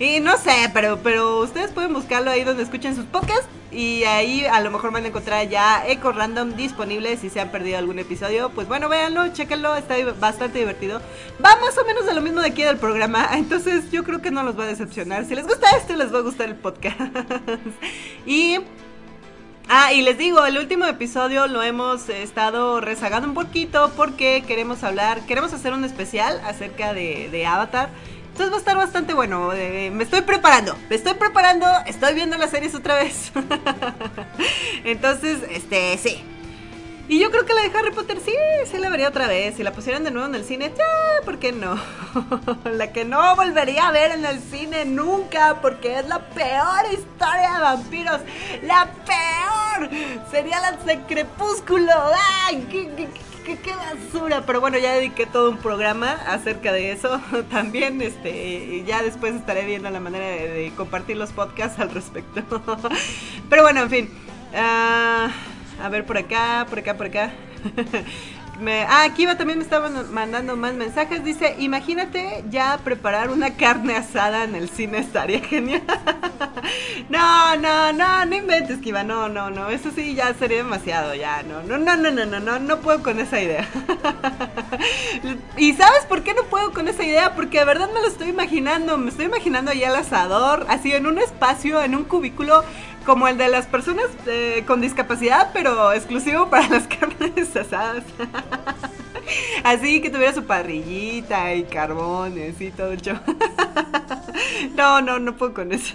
Y, no sé, pero, pero ustedes pueden buscarlo ahí donde escuchen sus podcasts. Y ahí a lo mejor van a encontrar ya Eco Random disponible si se han perdido algún episodio. Pues bueno, véanlo, chéquenlo, está bastante divertido. Va más o menos de lo mismo de aquí del programa. [laughs] Entonces yo creo que no los va a decepcionar. Si les gusta esto, les va a gustar el podcast. [laughs] y Ah, y les digo, el último episodio lo hemos estado rezagando un poquito porque queremos hablar, queremos hacer un especial acerca de, de Avatar. Entonces va a estar bastante bueno. eh, me estoy preparando, me estoy preparando, estoy viendo las series otra vez. [laughs] Entonces, este, sí. Y yo creo que la de Harry Potter sí, sí la vería otra vez. Si la pusieran de nuevo en el cine, ya, ¿por qué no? [laughs] la que no volvería a ver en el cine nunca, porque es la peor historia de vampiros. ¡La peor! Sería la de Crepúsculo. ¡Ay! ¡Qué, qué, qué- qué basura! Pero bueno, ya dediqué todo un programa acerca de eso. [laughs] También, este, ya después estaré viendo la manera de, compartir los podcasts al respecto. [laughs] Pero bueno, en fin. Ah, a ver, por acá, por acá, por acá. [laughs] Ah, Kiva también me estaban mandando más mensajes. Dice, imagínate ya preparar una carne asada en el cine, estaría [laughs] genial. no, no, no, no inventes, Kiva, no, no, no, eso sí ya sería demasiado, ya, no, no, no, no, no, no, no, no puedo con esa idea. [laughs] ¿Y sabes por qué no puedo con esa idea? Porque de verdad me lo estoy imaginando, me estoy imaginando ahí al asador, así en un espacio, en un cubículo como el de las personas eh, con discapacidad, pero exclusivo [laughs] para las carnes asadas. [laughs] Así que tuviera su parrillita y carbones y todo el show. [laughs] No, no, no puedo con eso.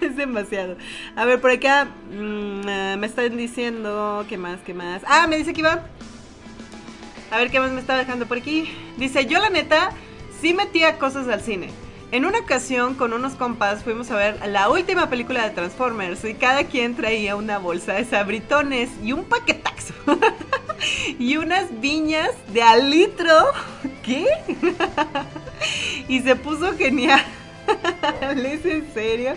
Es demasiado. A ver, por acá mm, eh, me están diciendo. ¿Qué más? ¿Qué más? Ah, me dice que iba. A ver qué más me está dejando por aquí. Dice, yo la neta sí metía cosas al cine. En una ocasión con unos compas fuimos a ver la última película de Transformers y cada quien traía una bolsa de sabritones y un paquetazo. [laughs] y unas viñas de al litro. [laughs] ¿Qué? [laughs] y se puso genial. ¿Es en serio?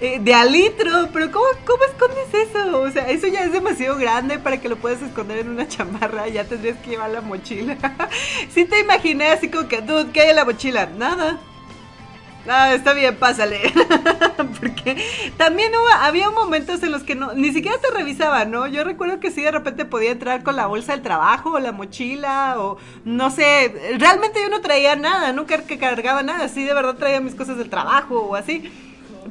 Eh, de al litro, pero ¿cómo, ¿cómo escondes eso? O sea, eso ya es demasiado grande para que lo puedas esconder en una chamarra, ya tendrías que llevar la mochila. sí te imaginé así como que, dude, ¿qué hay en la mochila? Nada. Ah, está bien, pásale. [laughs] Porque también había momentos en los que no, ni siquiera te revisaban, ¿no? Yo recuerdo que sí, de repente podía entrar con la bolsa del trabajo o la mochila o no sé. Realmente yo no traía nada, nunca que cargaba nada. Sí, de verdad traía mis cosas del trabajo o así.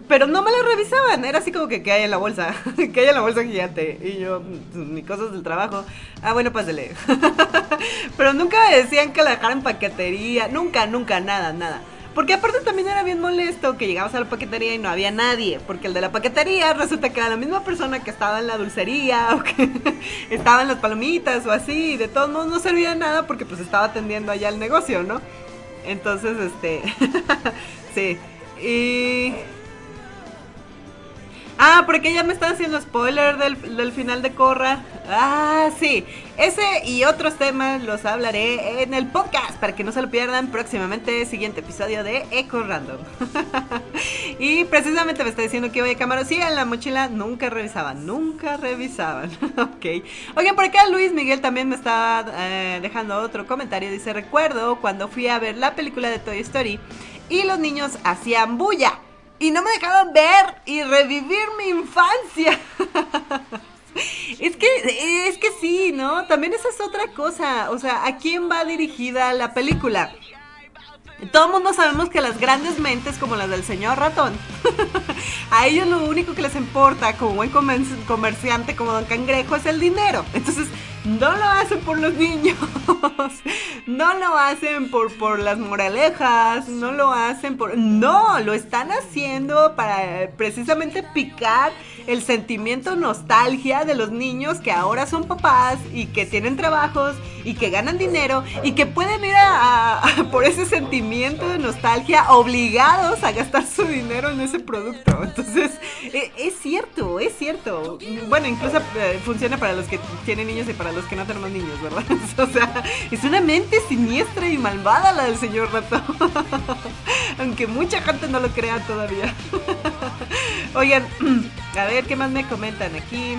Pero no me las revisaban, era así como que, ¿qué hay en la bolsa? [laughs] ¿Qué hay en la bolsa gigante? Y yo, "Pues, mis cosas del trabajo. Ah, bueno, pásale. [laughs] Pero nunca me decían que la dejara en paquetería, nunca, nunca, nada, nada. Porque aparte también era bien molesto que llegabas a la paquetería y no había nadie. Porque el de la paquetería resulta que era la misma persona que estaba en la dulcería [laughs] o que estaba en las palomitas o así. Y de todos modos no servía nada porque pues estaba atendiendo allá el negocio, ¿no? Entonces, este... [laughs] sí. Y... Ah, porque ya me están haciendo spoiler del, del final de Corra. Ah, sí. Ese y otros temas los hablaré en el podcast para que no se lo pierdan próximamente. Siguiente episodio de Eco Random. [laughs] y precisamente me está diciendo que voy a cámara. Sí, en la mochila nunca revisaban, nunca revisaban. [laughs] ok. Oigan, por acá Luis Miguel también me está eh, dejando otro comentario. Dice: Recuerdo cuando fui a ver la película de Toy Story y los niños hacían bulla y no me dejaban ver y revivir mi infancia. [laughs] Es que, es que sí, ¿no? También esa es otra cosa. O sea, ¿a quién va dirigida la película? Todo el mundo sabemos que las grandes mentes, como las del señor ratón, [laughs] a ellos lo único que les importa, como buen comer- comerciante, como Don Cangrejo, es el dinero. Entonces, no lo hacen por los niños. [laughs] no lo hacen por, por las moralejas, no lo hacen por... No, lo están haciendo para precisamente picar el sentimiento nostalgia de los niños que ahora son papás y que tienen trabajos y que ganan dinero y que pueden ir a, por ese sentimiento de nostalgia obligados a gastar su dinero en ese producto. Entonces, e- es cierto, es cierto. Bueno, incluso eh, funciona para los que tienen niños y para los que no tenemos niños, ¿verdad? [laughs] O sea, es una mente siniestra y malvada la del señor rato. [laughs] Aunque mucha gente no lo crea todavía. [laughs] Oigan, [clears throat] a ver, ¿qué más me comentan aquí?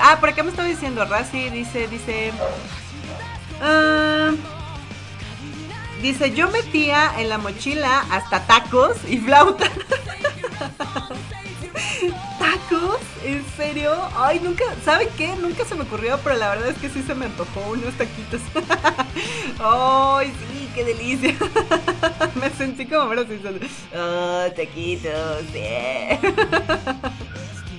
Ah, por acá me estaba diciendo, Razi, dice, dice... ah, dice, yo metía en la mochila hasta tacos y flauta. [laughs] ¿Tacos? ¿En serio? Ay, nunca, ¿saben qué? Nunca se me ocurrió, pero la verdad es que sí se me antojó unos taquitos. [laughs] Ay, sí, qué delicia. [laughs] me sentí como Homero Simpson. Oh, taquitos, sí.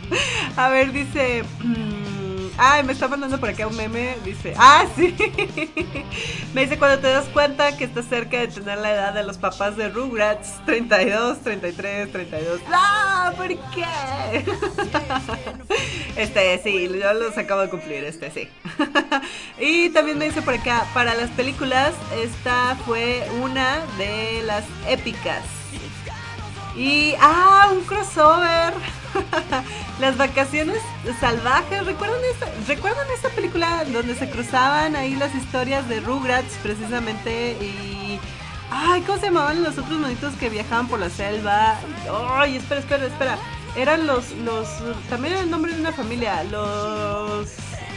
[laughs] A ver, dice. mm, ay, me está mandando por acá un meme. Dice. Ah, sí. [laughs] me dice cuando te das cuenta que estás cerca de tener la edad de los papás de Rugrats. 32, 33, 32. ¡Ah! ¿Por qué? [laughs] este, sí, yo los acabo de cumplir. Este, sí. y también me dice por acá. Para las películas, esta fue una de las épicas. Y, ah, un crossover. [laughs] Las vacaciones salvajes. ¿Recuerdan esa, ¿Recuerdan esa película donde se cruzaban ahí las historias de Rugrats precisamente? Y... Ay, ¿cómo se llamaban los otros monitos que viajaban por la selva? Ay, espera, espera, espera. Eran los, los, también el nombre de una familia. Los...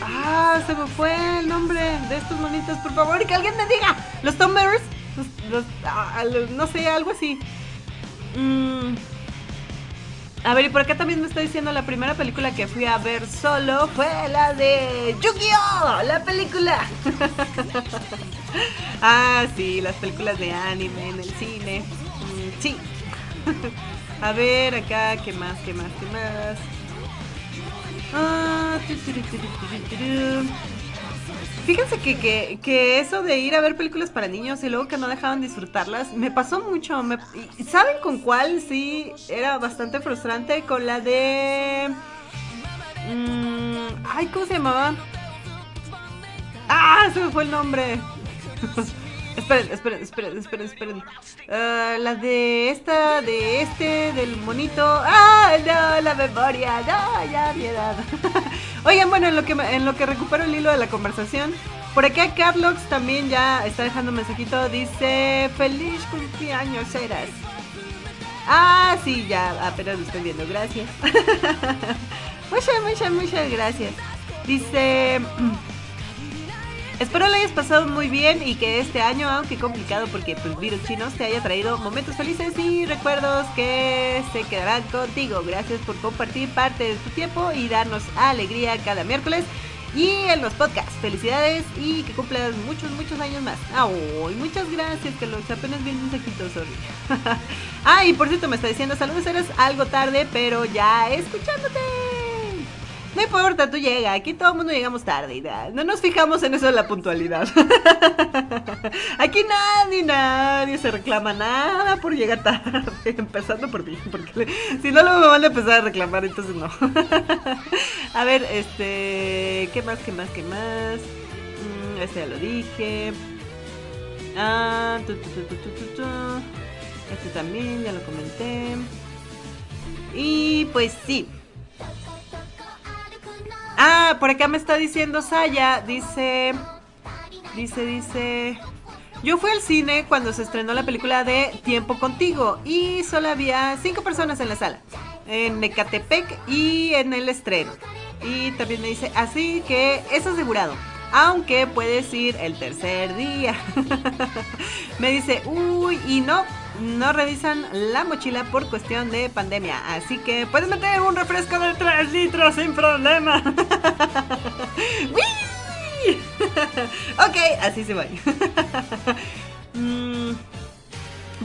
Ah, se me fue el nombre de estos monitos. Por favor, que alguien me diga. Los Tom Bears. Ah, los- no sé, algo así. Mm. A ver, y por acá también me está diciendo la primera película que fui a ver solo fue la de Yu-Gi-Oh! La película. [laughs] ah, sí, las películas de anime en el cine. Mm, sí. [laughs] a ver, acá, ¿qué más? ¿Qué más? ¿Qué más? Ah. Fíjense que, que, que eso de ir a ver películas para niños y luego que no dejaban disfrutarlas, me pasó mucho. ¿Saben con cuál sí era bastante frustrante? Con la de... mm, ay, ¿cómo se llamaba? ¡Ah! Se me fue el nombre. [laughs] esperen, esperen, esperen, esperen, esperen. Ah, la de esta, de este, del monito. ¡Ah! No, la memoria. No, ya mi edad. [laughs] Oigan, bueno, en lo que en lo que recupero el hilo de la conversación, por acá Carlox también ya está dejando un mensajito. Dice: Feliz cumpleaños, eras. Ah, sí, ya apenas lo estoy viendo. Gracias. [laughs] muchas, muchas, muchas gracias. Dice. Espero lo hayas pasado muy bien y que este año, aunque complicado porque pues virus chinos, te haya traído momentos felices y recuerdos que se quedarán contigo. Gracias por compartir parte de tu tiempo y darnos alegría cada miércoles y en los podcasts. Felicidades y que cumplas muchos, muchos años más. Ay, muchas gracias, que los apenas vi el mensajito, sorry. [laughs] ah, y por cierto, me está diciendo saludos, eres algo tarde, pero ya escuchándote. No importa, tú llega. Aquí todo el mundo llegamos tarde. da- No nos fijamos en eso de la puntualidad. [laughs] Aquí nadie, nadie se reclama nada por llegar tarde. [laughs] Empezando por mí. Porque si no, luego me van a empezar a reclamar, entonces no. [laughs] A ver, este. ¿Qué más, qué más, qué más? Mm, este ya lo dije. Ah, tu, tu, tu. Este también, ya lo comenté. Y pues sí. Ah, por acá me está diciendo Saya, dice, dice, dice, yo fui al cine cuando se estrenó la película de Tiempo Contigo y solo había cinco personas en la sala, en Ecatepec y en el estreno. Y también me dice, así que es asegurado, aunque puedes ir el tercer día. [laughs] me dice, uy, y no, no revisan la mochila por cuestión de pandemia, así que puedes meter un refresco de 3 litros sin problema. [laughs] [laughs] Ok, así se va. [laughs]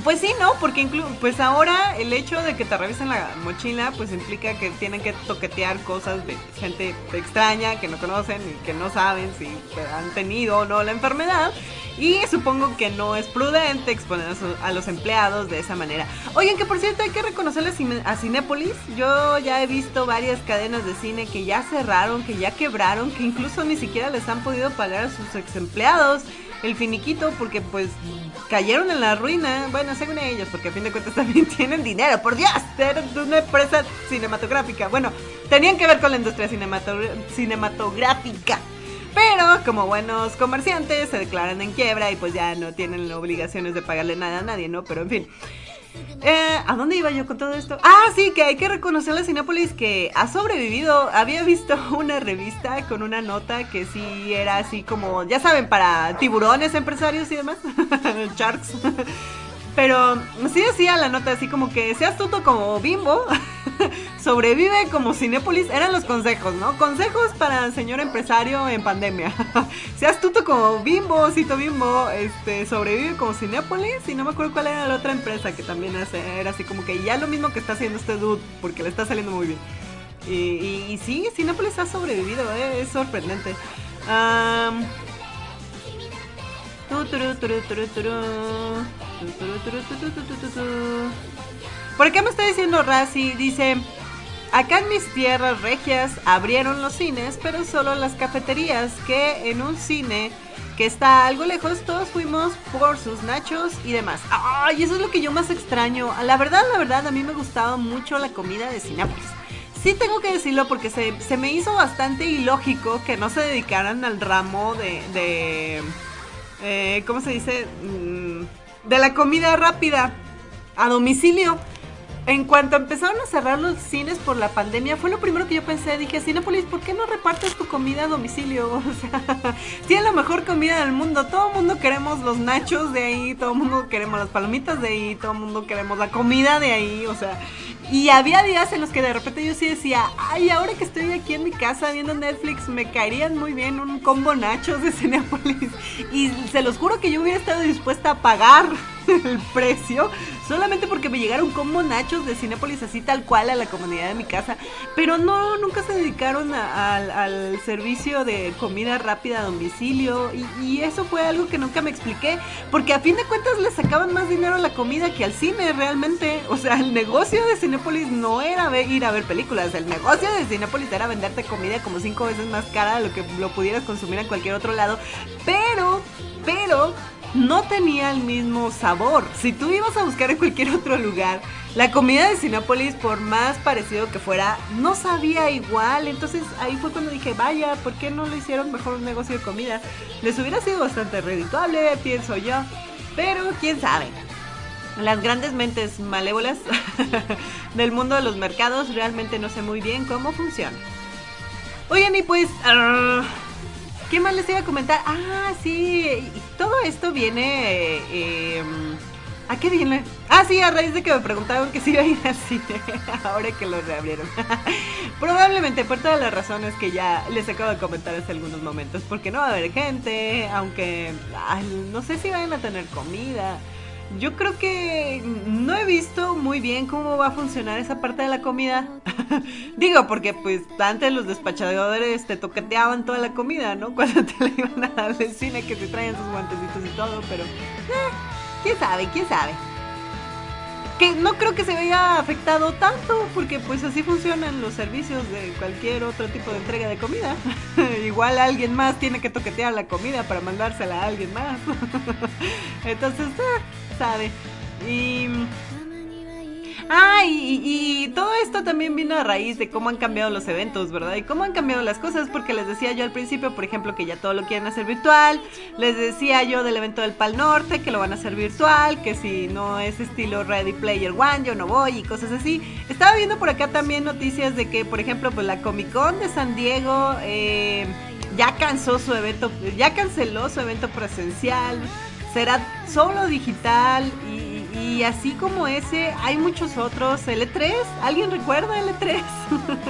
Pues sí, ¿no? Porque inclu pues ahora el hecho de que te revisen la mochila pues implica que tienen que toquetear cosas de gente extraña que no conocen y que no saben si han tenido o no la enfermedad. Y supongo que no es prudente exponer a, los empleados de esa manera. Oigan, que por cierto hay que reconocerle a Cine- a Cinépolis. Yo ya he visto varias cadenas de cine que ya cerraron, que ya quebraron, que incluso ni siquiera les han podido pagar a sus ex empleados el finiquito porque pues cayeron en la ruina. Bueno, según ellos, porque a fin de cuentas también [laughs] tienen dinero. Por Dios, eran de una empresa cinematográfica. Bueno, tenían que ver con la industria cinemato- cinematográfica. Pero como buenos comerciantes se declaran en quiebra y pues ya no tienen obligaciones de pagarle nada a nadie, ¿no? Pero en fin. Eh, ¿A dónde iba yo con todo esto? Ah, sí, que hay que reconocerle a Cinépolis que ha sobrevivido. Había visto [laughs] una revista con una nota que sí era así como, ya saben, para tiburones empresarios y demás. [laughs] Sharks. Pero sí decía la nota así como que seas astuto como bimbo, [laughs] sobrevive como Cinépolis, eran los consejos, ¿no? Consejos para señor empresario en pandemia. [laughs] seas astuto como bimbo, cito bimbo, este, sobrevive como Cinépolis y no me acuerdo cuál era la otra empresa que también hace, era así como que ya lo mismo que está haciendo este dude, porque le está saliendo muy bien. Y, sí, Cinépolis ha sobrevivido, ¿eh? es sorprendente. Por acá me está diciendo Razi, dice, acá en mis tierras regias abrieron los cines, pero solo las cafeterías, que en un cine que está algo lejos, todos fuimos por sus nachos y demás. Ay, eso es lo que yo más extraño. La verdad, la verdad, a mí me gustaba mucho la comida de Cinépolis. Sí tengo que decirlo porque se, se me hizo bastante ilógico que no se dedicaran al ramo de... de eh, ¿Cómo se dice? Mm, de la comida rápida a domicilio. En cuanto empezaron a cerrar los cines por la pandemia, fue lo primero que yo pensé. Dije, Cinepolis, ¿por qué no repartes tu comida a domicilio? [laughs] O sea, tiene la mejor comida del mundo. Todo el mundo queremos los nachos de ahí, todo el mundo queremos las palomitas de ahí, todo el mundo queremos la comida de ahí. O sea, y había días en los que de repente yo sí decía, ay, ahora que estoy aquí en mi casa viendo Netflix, me caerían muy bien un combo nachos de Cinepolis. Y se los juro que yo hubiera estado dispuesta a pagar [laughs] el precio solamente porque me llegara un combo nachos de Cinépolis así tal cual a la comunidad de mi casa. Pero no, nunca se dedicaron al, servicio de comida rápida a domicilio. Y, eso fue algo que nunca me expliqué. Porque a fin de cuentas le sacaban más dinero a la comida que al cine realmente. O sea, el negocio de Cinépolis no era ir a ver películas. El negocio de Cinépolis era venderte comida como cinco veces más cara de lo que lo pudieras consumir en cualquier otro lado. Pero, pero no tenía el mismo sabor. Si tú ibas a buscar en cualquier [laughs] otro lugar, la comida de Cinépolis, por más parecido que fuera, no sabía igual. Entonces ahí fue cuando dije, vaya, ¿por qué no lo hicieron mejor un negocio de comida? Les hubiera sido bastante redituable, pienso yo. Pero quién sabe. Las grandes mentes malévolas [laughs] del mundo de los mercados realmente no sé muy bien cómo funciona. Oigan, y pues... ah, ¿Qué más les iba a comentar? Ah, sí, todo esto viene... eh, ¿A qué viene? Ah, sí, a raíz de que me preguntaron que si iba a ir al cine, [laughs] ahora que lo reabrieron. [laughs] Probablemente por todas las razones que ya les acabo de comentar hace algunos momentos, porque no va a haber gente, aunque no sé si vayan a tener comida. Yo creo que no he visto muy bien cómo va a funcionar esa parte de la comida. [laughs] Digo, porque pues antes los despachadores te toqueteaban toda la comida, ¿no? [laughs] Cuando te la iban a dar del cine, que te traían sus guantecitos y todo, pero... eh, ¿Quién sabe? ¿Quién sabe? Que no creo que se vea afectado tanto, porque pues así funcionan los servicios de cualquier otro tipo de entrega de comida. [laughs] Igual alguien más tiene que toquetear la comida para mandársela a alguien más. Entonces, eh, sabe. Y... Ah, y, todo esto también vino a raíz de cómo han cambiado los eventos, ¿verdad? Y cómo han cambiado las cosas, porque les decía yo al principio, por ejemplo, que ya todo lo quieren hacer virtual. Les decía yo del evento del Pal Norte, que lo van a hacer virtual, que si no es estilo Ready Player One, yo no voy y cosas así. Estaba viendo por acá también noticias de que, por ejemplo, pues la Comic Con de San Diego eh, ya cansó su evento, ya canceló su evento presencial será solo digital y, y así como ese, hay muchos otros. L3, ¿alguien recuerda L3?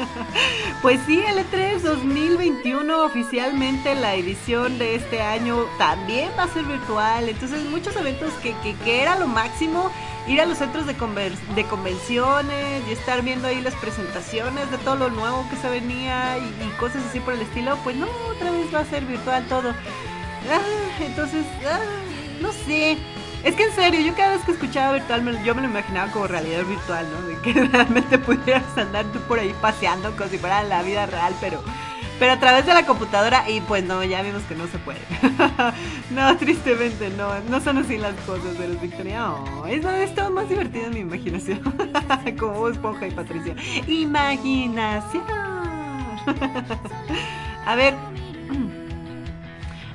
[laughs] pues sí, L3 2021 oficialmente la edición de este año también va a ser virtual. Entonces muchos eventos que, que, que era lo máximo ir a los centros de, de convenciones y estar viendo ahí las presentaciones de todo lo nuevo que se venía y, cosas así por el estilo, pues no, otra vez va a ser virtual todo. Ah, entonces, ah, no sé. Es que en serio, yo cada vez que escuchaba virtual, yo me lo imaginaba como realidad virtual, ¿no? De que [laughs] realmente pudieras andar tú por ahí paseando como si fuera la vida real, pero pero a través de la computadora y pues no, ya vimos que no se puede. [laughs] no, tristemente no, no son así las cosas de los Victoria. Oh, es, todo más divertido en mi imaginación. [laughs] Como Esponja y Patricia. Imaginación. a ver.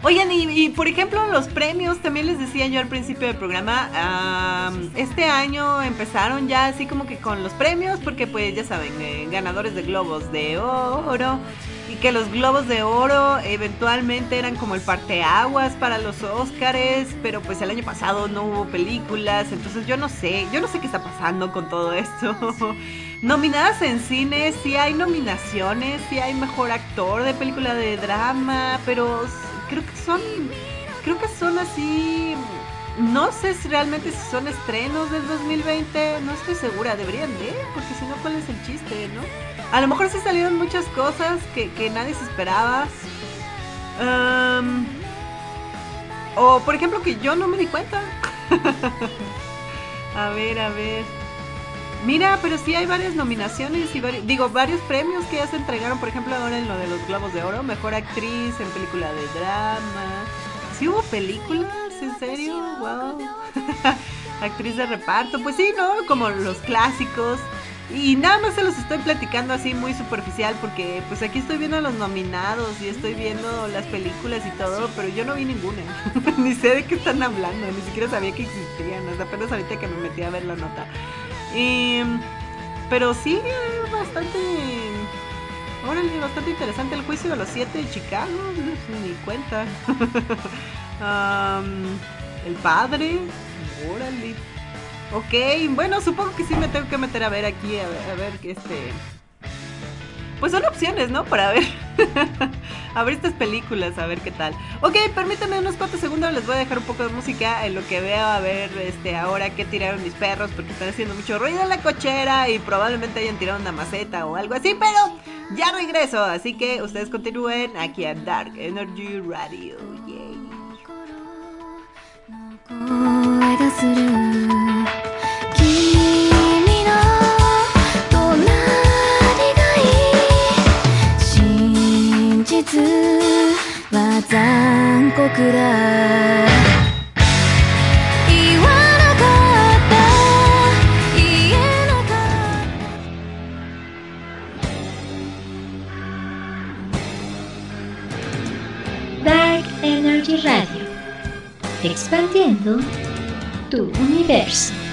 Oigan, y, por ejemplo, los premios, también les decía yo al principio del programa, este año empezaron ya así como que con los premios, porque pues ya saben, eh, ganadores de globos de oro, y que los globos de oro eventualmente eran como el parteaguas para los Óscares, pero pues el año pasado no hubo películas, entonces yo no sé, yo no sé qué está pasando con todo esto. [laughs] Nominadas en cine, sí hay nominaciones, sí hay mejor actor de película de drama, pero creo que son, creo que son así, no sé si realmente si son estrenos del 2020, no estoy segura, deberían de, porque si no, ¿cuál es el chiste, no? A lo mejor sí salieron muchas cosas que, nadie se esperaba. o por ejemplo que yo no me di cuenta. [laughs] a ver, a ver. Mira, pero sí hay varias nominaciones y digo, varios premios que ya se entregaron, por ejemplo, ahora en lo de los Globos de Oro, mejor actriz en película de drama. Sí hubo películas, en serio, wow. [laughs] actriz de reparto, pues sí, ¿no? Como los clásicos. Y nada más se los estoy platicando así muy superficial porque pues aquí estoy viendo a los nominados y estoy viendo las películas y todo, pero yo no vi ninguna. [laughs] ni sé de qué están hablando, ni siquiera sabía que existían, hasta apenas ahorita que me metí a ver la nota. Y, pero sí, bastante... Órale, bastante interesante el juicio de los siete de Chicago, ni cuenta. [laughs] el padre, órale. Ok, bueno, supongo que sí me tengo que meter a ver aquí, a ver, a ver este... Pues son opciones, ¿no? Para ver. a ver estas películas, a ver qué tal. Ok, permítanme unos cuantos segundos, les voy a dejar un poco de música en lo que veo a ver este ahora que tiraron mis perros porque están haciendo mucho ruido en la cochera y probablemente hayan tirado una maceta o algo así, pero ya regreso, así que ustedes continúen aquí en Dark Energy Radio. Yay. つは残酷だ Radio, expandiendo tu universo.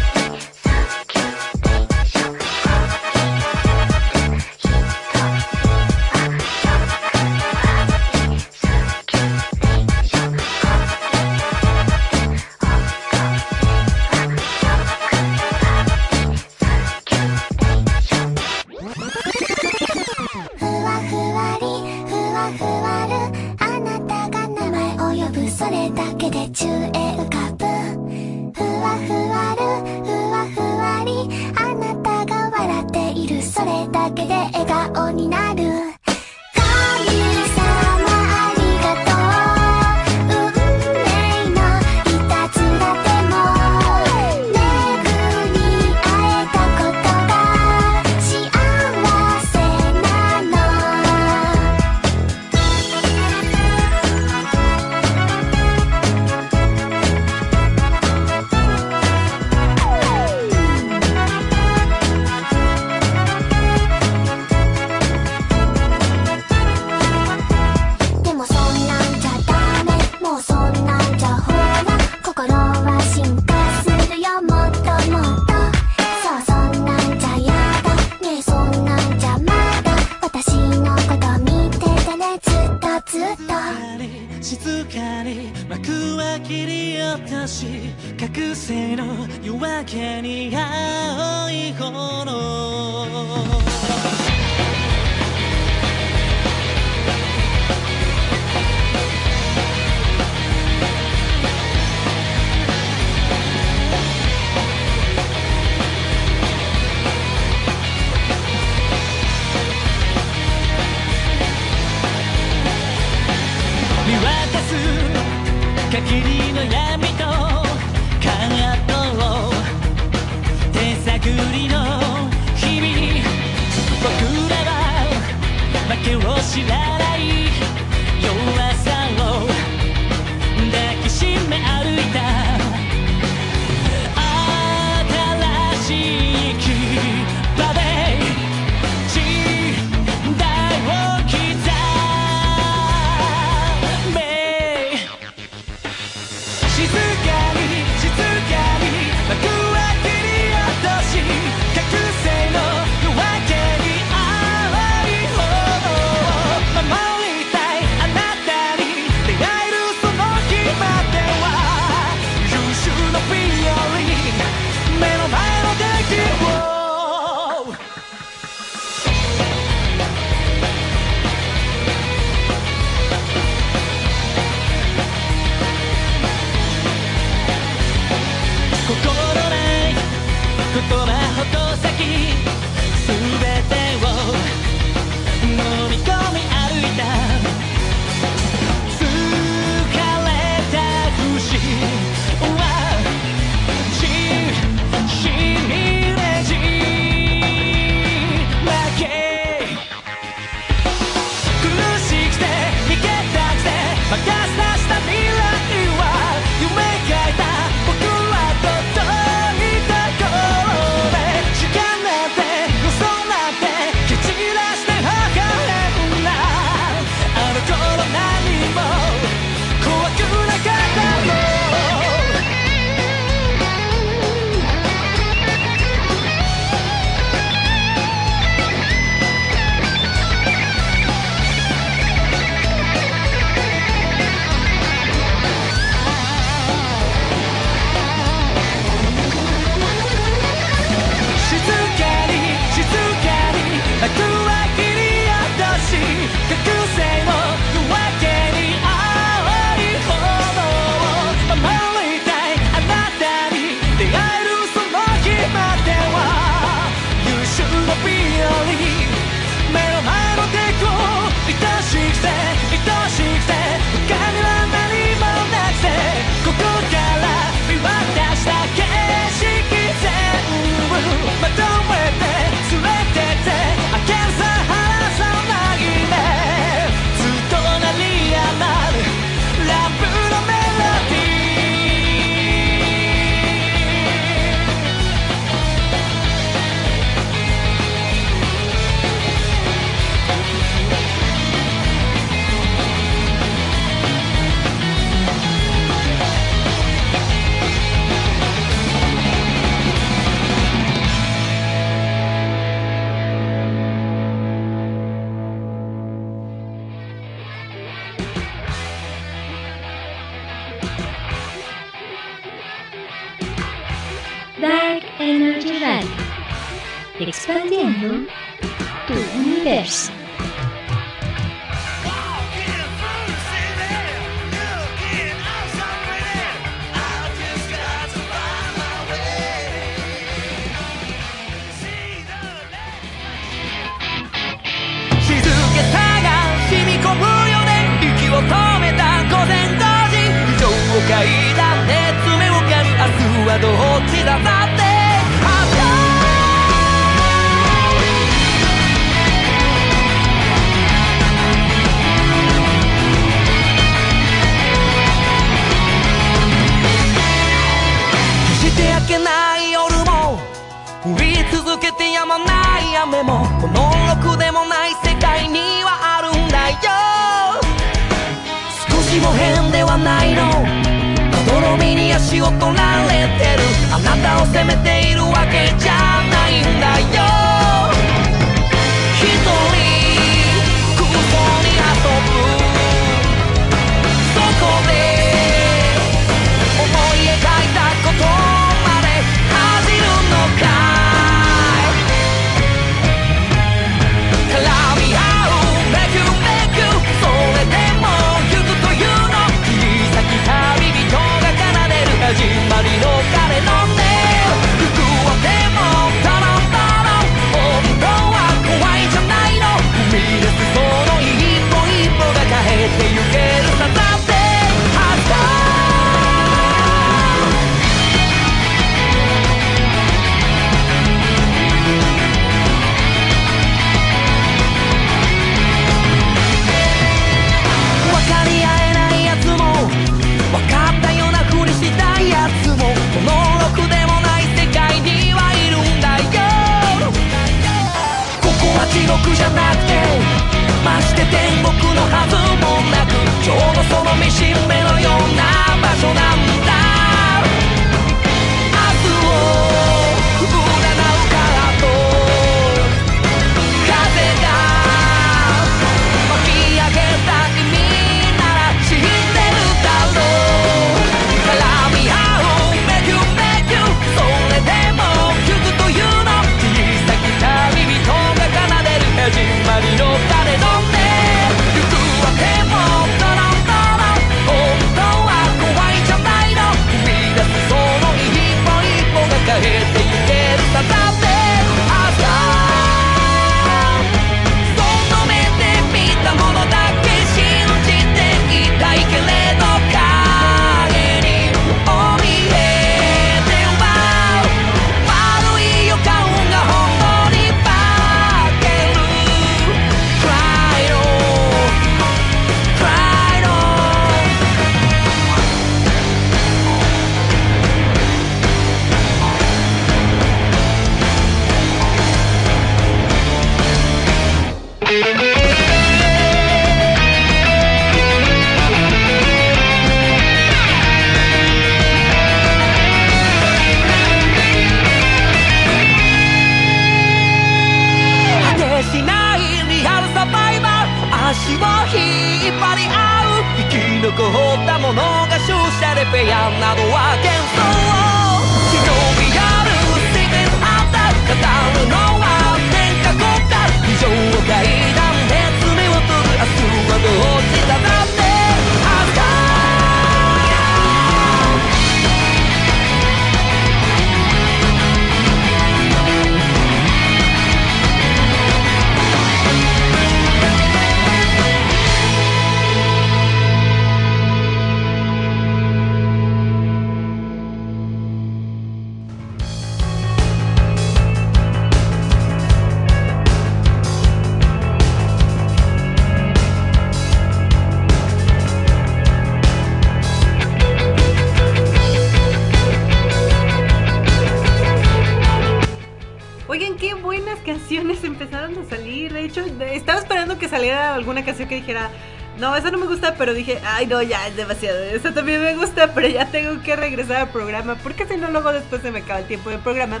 no, esa no me gusta, pero dije, ay no, ya es demasiado. Esa también me gusta, pero ya tengo que regresar al programa porque si no, luego después se me acaba el tiempo del programa.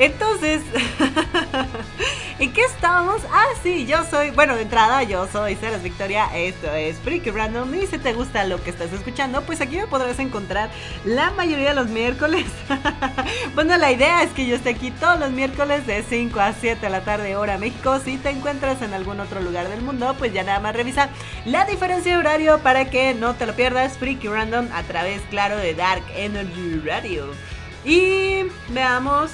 Entonces, [laughs] ¿en qué estamos? Ah, sí, yo soy, bueno, de entrada yo soy Ceres Victoria, esto es Freaky Random y si te gusta lo que estás escuchando, pues aquí me podrás encontrar la mayoría de los miércoles. [laughs] bueno, la idea es que yo esté aquí todos los miércoles de 5 a 7 de la tarde hora México. Si te encuentras en algún otro lugar del mundo, pues ya nada más revisa la diferencia de horario para que no te lo pierdas. Freaky Random a través, claro, de Dark Energy Radio. Y veamos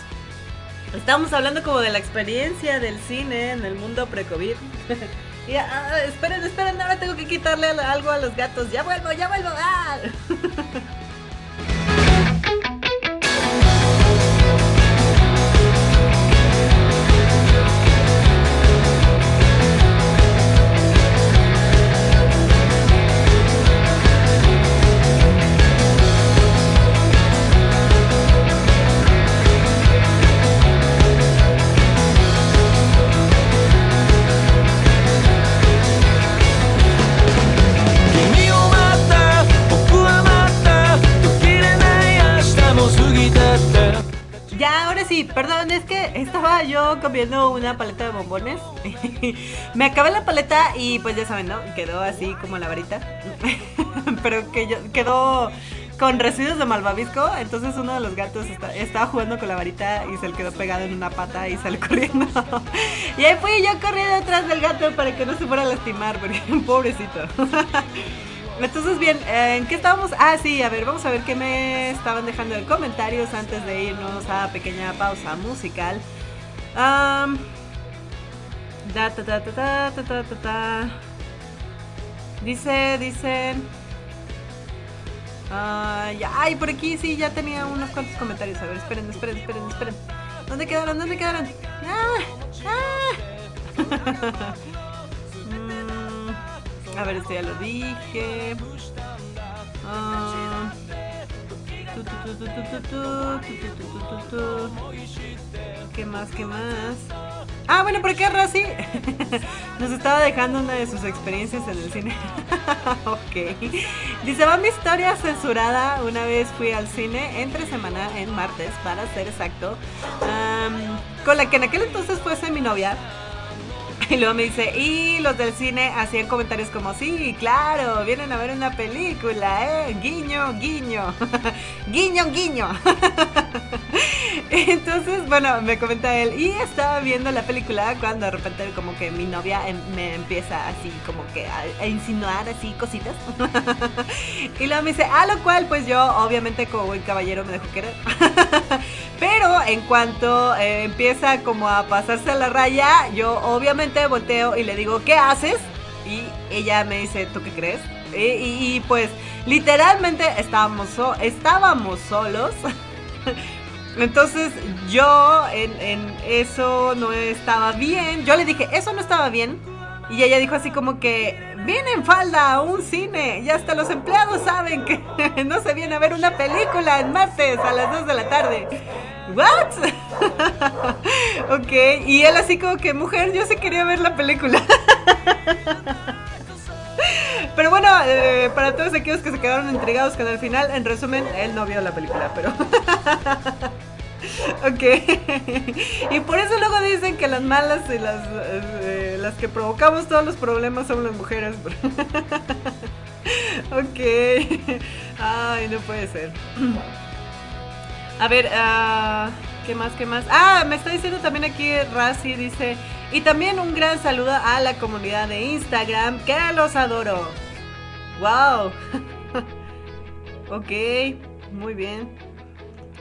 Estábamos hablando como de la experiencia del cine en el mundo pre-COVID. [laughs] y ah, esperen, esperen, ahora tengo que quitarle algo a los gatos. Ya vuelvo, ya vuelvo. ¡Ah! [laughs] perdón, es que estaba yo comiendo una paleta de bombones. [laughs] Me acabé la paleta y pues ya saben, ¿no? Quedó así como la varita. [laughs] Pero que yo, quedó con residuos de malvavisco. Entonces uno de los gatos estaba jugando con la varita y se le quedó pegado en una pata y salió [laughs] corriendo. Y ahí fui yo corriendo detrás del gato para que no se fuera a lastimar, porque pobrecito. Entonces, bien, eh, ¿en qué estábamos? Ah, sí, a ver, vamos a ver qué me estaban dejando de comentarios antes de irnos a pequeña pausa musical. Um, da, ta, ta, ta, ta, Dice, dice... ay, por aquí sí, ya tenía unos cuantos comentarios. A ver, esperen, esperen, esperen, esperen. ¿Dónde quedaron? ¿Dónde quedaron? ¡Ah! ¡Ah! [laughs] A ver, este ya lo dije. Ah. ¿Qué más? ¿Qué más? Ah, bueno, por acá Razi [laughs] nos estaba dejando una de sus experiencias en el cine. [laughs] ok. Dice, va mi historia censurada. Una vez fui al cine entre semana, en martes, para ser exacto, um, con la que en aquel entonces fuese mi novia. [laughs] Y luego me dice, y los del cine hacían comentarios como, sí, claro, vienen a ver una película, ¿eh? Guiño, guiño. [laughs] guiño, guiño. [laughs] Entonces, bueno, me comenta él, y estaba viendo la película cuando de repente como que mi novia em- me empieza así como que a, insinuar así cositas. y luego me dice, a lo cual pues yo obviamente como buen caballero me dejo querer. Pero en cuanto eh, empieza como a pasarse la raya, yo obviamente volteo y le digo, ¿qué haces? Y ella me dice, ¿tú qué crees? Y, y- y, pues literalmente estábamos, so- estábamos solos. [laughs] Entonces yo en, en eso no estaba bien. Yo le dije, eso no estaba bien. Y ella dijo así como que, viene en falda a un cine y hasta los empleados saben que [laughs] no se viene a ver una película en martes a las 2 de la tarde. ¿What? [laughs] ok, y él así como que, mujer, yo sí quería ver la película. [laughs] Pero bueno, eh, para todos aquellos que se quedaron intrigados con el final, en resumen, él no vio la película, pero... [laughs] ok. y por eso luego dicen que las malas y las, eh, las que provocamos todos los problemas son las mujeres. ok. Ay, no puede ser. [clears throat] A ver, ah, ¿qué más? ¿Qué más? Ah, me está diciendo también aquí Razi, dice, y también un gran saludo a la comunidad de Instagram, que los adoro. Wow. [laughs] ok, muy bien.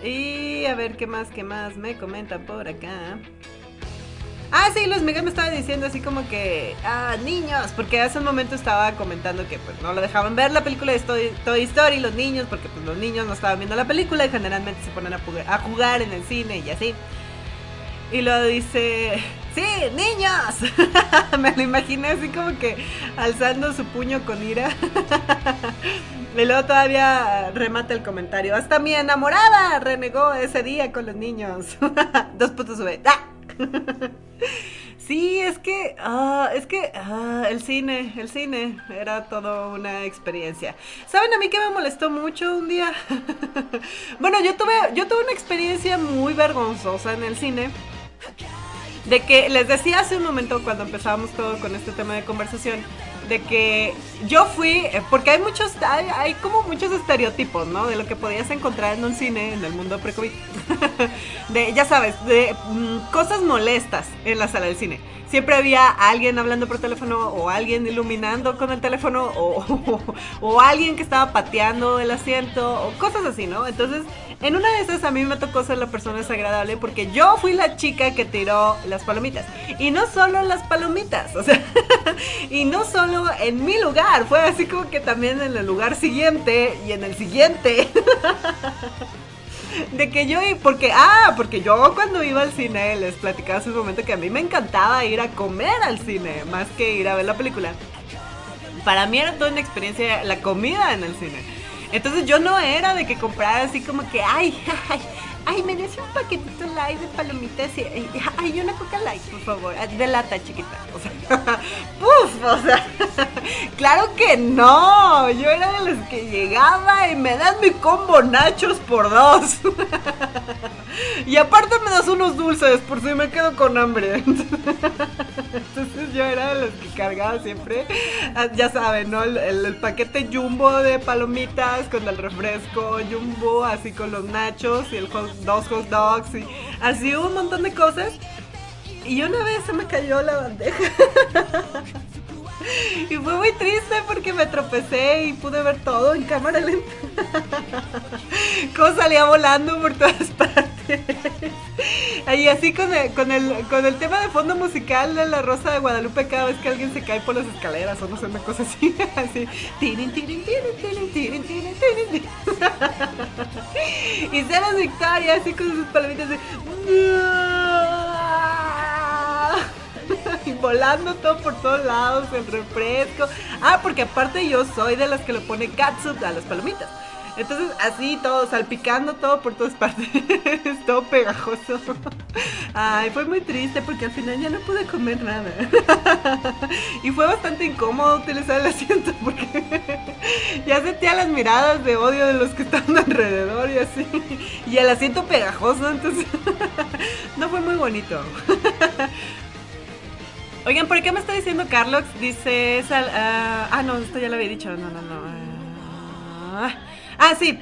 Y a ver qué más, qué más me comentan por acá. Ah, sí, Luis Miguel me estaba diciendo así como que, ah, niños, porque hace un momento estaba comentando que pues no lo dejaban ver la película de Toy, Story los niños, porque pues los niños no estaban viendo la película y generalmente se ponen a, jugar en el cine y así. Y lo dice, sí, niños. [laughs] me lo imaginé así como que alzando su puño con ira. [laughs] y luego todavía remata el comentario, hasta mi enamorada renegó ese día con los niños. [laughs] Dos puntos sube. ¡Ah! [laughs] Sí, es que, ah, es que ah, el cine, el cine era todo una experiencia. ¿Saben a mí que me molestó mucho un día? [laughs] bueno, yo tuve, yo tuve una experiencia muy vergonzosa en el cine. De que les decía hace un momento cuando empezábamos todo con este tema de conversación, de que yo fui, eh, porque hay muchos, hay, hay como muchos estereotipos, ¿no? De lo que podías encontrar en un cine en el mundo pre-COVID. [laughs] ya sabes, de mm, cosas molestas en la sala del cine. Siempre había alguien hablando por teléfono o alguien iluminando con el teléfono o, [laughs] o alguien que estaba pateando el asiento o cosas así, ¿no? Entonces, en una de esas a mí me tocó ser la persona desagradable porque yo fui la chica que tiró las palomitas. Y no solo las palomitas, [laughs] o sea, y no solo en mi lugar, fue así como que también en el lugar siguiente y en el siguiente. [laughs] De que yo, porque, ah, porque yo cuando iba al cine les platicaba hace un momento que a mí me encantaba ir a comer al cine más que ir a ver la película. Para mí era toda una experiencia la comida en el cine. Entonces yo no era de que comprara así como que, ay, [laughs] ay, ay, me des un paquetito light de palomitas y, ay, una coca light, por favor, ah, de lata chiquita. O sea, [laughs] puf, o sea, [laughs] claro que no. Yo era de los que llegaba y me das mi combo nachos por dos. [laughs] Y aparte me das unos dulces por si me quedo con hambre. Entonces yo era de los que cargaba siempre, ah, ya saben, ¿no? El paquete jumbo de palomitas con el refresco jumbo, así con los nachos y el hot, dos hot dogs y así un montón de cosas. Y una vez se me cayó la bandeja. [laughs] Y fue muy triste porque me tropecé y pude ver todo en cámara lenta. [laughs] Cómo salía volando por todas [laughs] partes. Y así con el, con, el, con el tema de fondo musical de La Rosa de Guadalupe cada vez que alguien se cae por las escaleras o no sé, una cosa así. Así. Y Ceros Victoria así con sus palomitas de... [laughs] y volando todo por todos lados, el refresco. Ah, porque aparte yo soy de las que le pone catsup a las palomitas. Entonces así todo, salpicando todo por todas partes, [laughs] todo pegajoso. Ay, fue muy triste porque al final ya no pude comer nada. [laughs] Y fue bastante incómodo utilizar el asiento porque [laughs] ya sentía las miradas de odio de los que estaban alrededor y así. Y el asiento pegajoso, entonces no fue muy bonito. Oigan, ¿por qué me está diciendo Carlos? Dice. Sal- ah, ah, no, esto ya lo había dicho. No, no, no. Ah, ah, sí.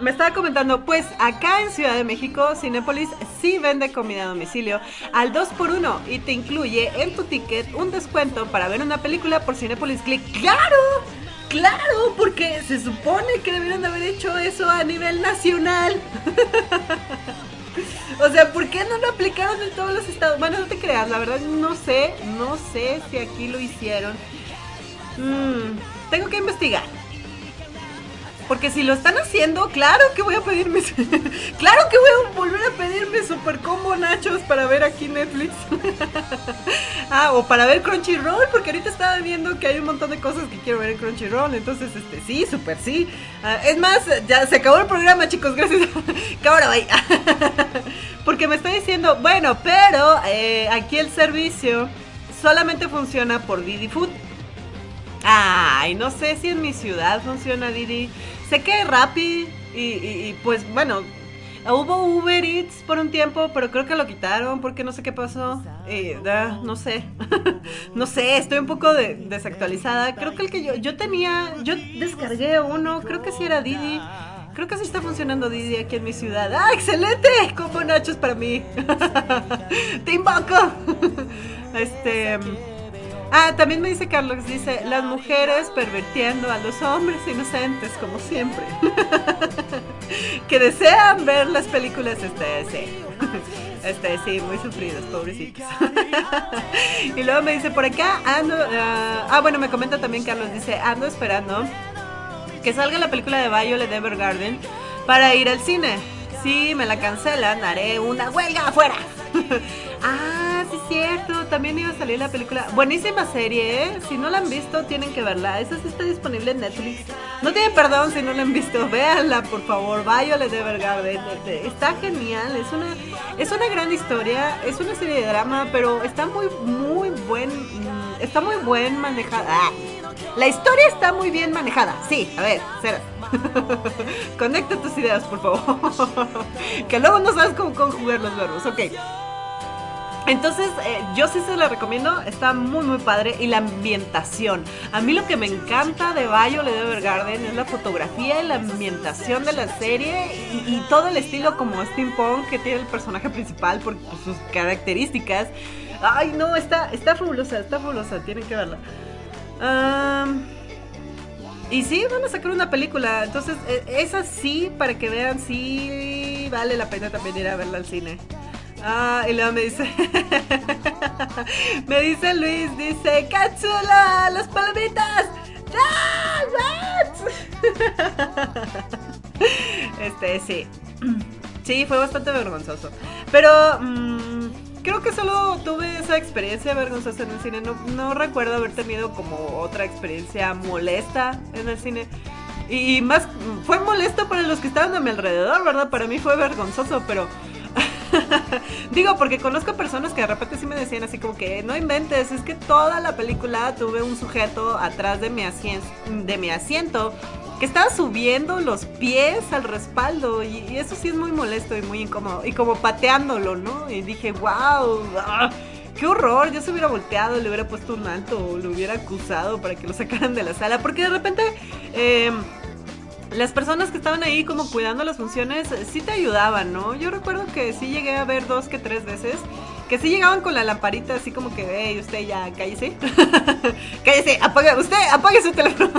Me estaba comentando, pues acá en Ciudad de México, Cinépolis sí vende comida a domicilio al 2x1 y te incluye en tu ticket un descuento para ver una película por Cinépolis Click. ¡Claro! ¡Claro! Porque se supone que debieron de haber hecho eso a nivel nacional. [laughs] O sea, ¿por qué no lo aplicaron en todos los estados? Bueno, no te creas, la verdad no sé, no sé si aquí lo hicieron. Mm, tengo que investigar. Porque si lo están haciendo, claro que voy a pedir mis... [laughs] claro que voy a volver a pedir mis super combo nachos para ver aquí Netflix. [laughs] ah, o para ver Crunchyroll, porque ahorita estaba viendo que hay un montón de cosas que quiero ver en Crunchyroll. Entonces, este, sí, super sí. Ah, es más, ya se acabó el programa, chicos, gracias. [laughs] Cámara, bye. porque me está diciendo, bueno, pero eh, aquí el servicio solamente funciona por Didi Food. Ay, no sé si en mi ciudad funciona Didi. Sé que Rappi y, y- pues bueno, hubo Uber Eats por un tiempo, pero creo que lo quitaron porque no sé qué pasó. Ah, no sé, [laughs] no sé, estoy un poco de- desactualizada. Creo que el que yo, yo tenía, yo descargué uno, creo que sí era Didi. Creo que sí está funcionando Didi aquí en mi ciudad. ¡Ah, excelente! Como nachos para mí. [laughs] ¡Te invoco! [laughs] Este... Ah, también me dice Carlos, dice, las mujeres pervirtiendo a los hombres inocentes, como siempre. [laughs] que desean ver las películas, este, sí. [laughs] Este, sí, muy sufridos, pobrecitos. [laughs] y luego me dice, por acá ando... ah, ah, bueno, me comenta también Carlos, dice, ando esperando que salga la película de Violet Evergarden para ir al cine. Si me la cancelan, haré una huelga afuera. ah, sí es cierto. También iba a salir la película. Buenísima serie, ¿eh? Si no la han visto, tienen que verla. Esa sí está disponible en Netflix. No tiene perdón si no la han visto. [laughs] Véanla, por favor. Violet Evergarden. Está genial. Es una, es una gran historia. Es una serie de drama, pero está muy, muy buen. mm, Está muy buen manejada. Ah, la historia está muy bien manejada. Sí, a ver, Cera. [laughs] Conecta tus ideas, por favor. [laughs] que luego no sabes cómo conjugar los verbos. Ok. Entonces, eh, yo sí se la recomiendo, está muy muy padre y la ambientación. A mí lo que me encanta de Violet Evergarden es la fotografía y la ambientación de la serie y, todo el estilo como steampunk que tiene el personaje principal por, sus características. Ay, no, está, está fabulosa, está fabulosa, tienen que verla. Am, y sí, van a sacar una película. Entonces, eh, esa sí, para que vean, sí vale la pena también ir a verla al cine. Ah, y luego me dice. [laughs] me dice Luis, dice: ¡Cápsula! ¡Las palomitas! ¡Ah, what! [laughs] este, sí. [clears throat] Sí, fue bastante vergonzoso. Pero. mm, Creo que solo tuve esa experiencia vergonzosa en el cine. No, no recuerdo haber tenido como otra experiencia molesta en el cine. Y más, fue molesto para los que estaban a mi alrededor, ¿verdad? Para mí fue vergonzoso, pero... [laughs] Digo, porque conozco personas que de repente sí me decían así como que no inventes, es que toda la película tuve un sujeto atrás de mi, asien- de mi asiento que estaba subiendo los pies al respaldo y, eso sí es muy molesto y muy incómodo y como pateándolo, ¿no? Y dije, wow, qué horror, yo se hubiera volteado, le hubiera puesto un alto o lo hubiera acusado para que lo sacaran de la sala, porque de repente... em, las personas que estaban ahí como cuidando las funciones sí te ayudaban, ¿no? Yo recuerdo que sí llegué a ver dos que tres veces que sí llegaban con la lamparita así como que, hey, usted ya cállese. [laughs] cállese, apaga, usted apague su teléfono.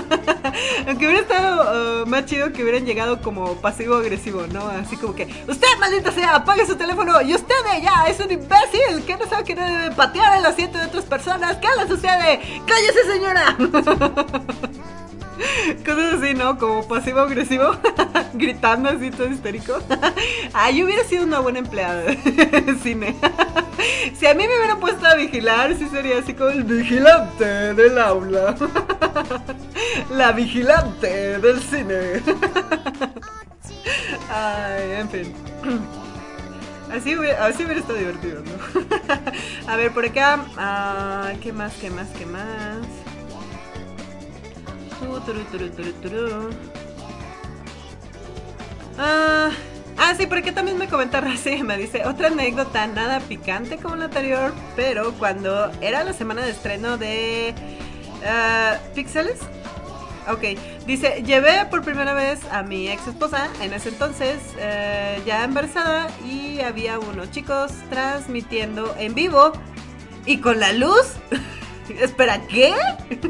[laughs] Aunque hubiera estado uh, más chido que hubieran llegado como pasivo-agresivo, ¿no? Así como que, usted maldita sea, apague su teléfono y usted ya es un imbécil que no sabe que no debe patear el asiento de otras personas. ¿Qué le sucede? ¡Cállese, señora! [laughs] [laughs] Cosas así, ¿no? Como pasivo-agresivo, [laughs] gritando así todo histérico. [laughs] ah, yo hubiera sido una buena empleada de cine. si a mí me hubieran puesto a vigilar, sí sería así como el vigilante del aula. La vigilante del cine. Ay, en fin. [clears throat] Así hubiera, así hubiera estado divertido, ¿no? a ver, por acá. ah, ¿Qué más, qué más, qué más? Ah, ah, sí, porque también me comenta Raci, me dice otra anécdota nada picante como la anterior, pero cuando era la semana de estreno de ah, Pixeles, ok, dice, llevé por primera vez a mi ex esposa, en ese entonces eh, ya embarazada, y había unos chicos transmitiendo en vivo y con la luz. [laughs] Espera, ¿qué?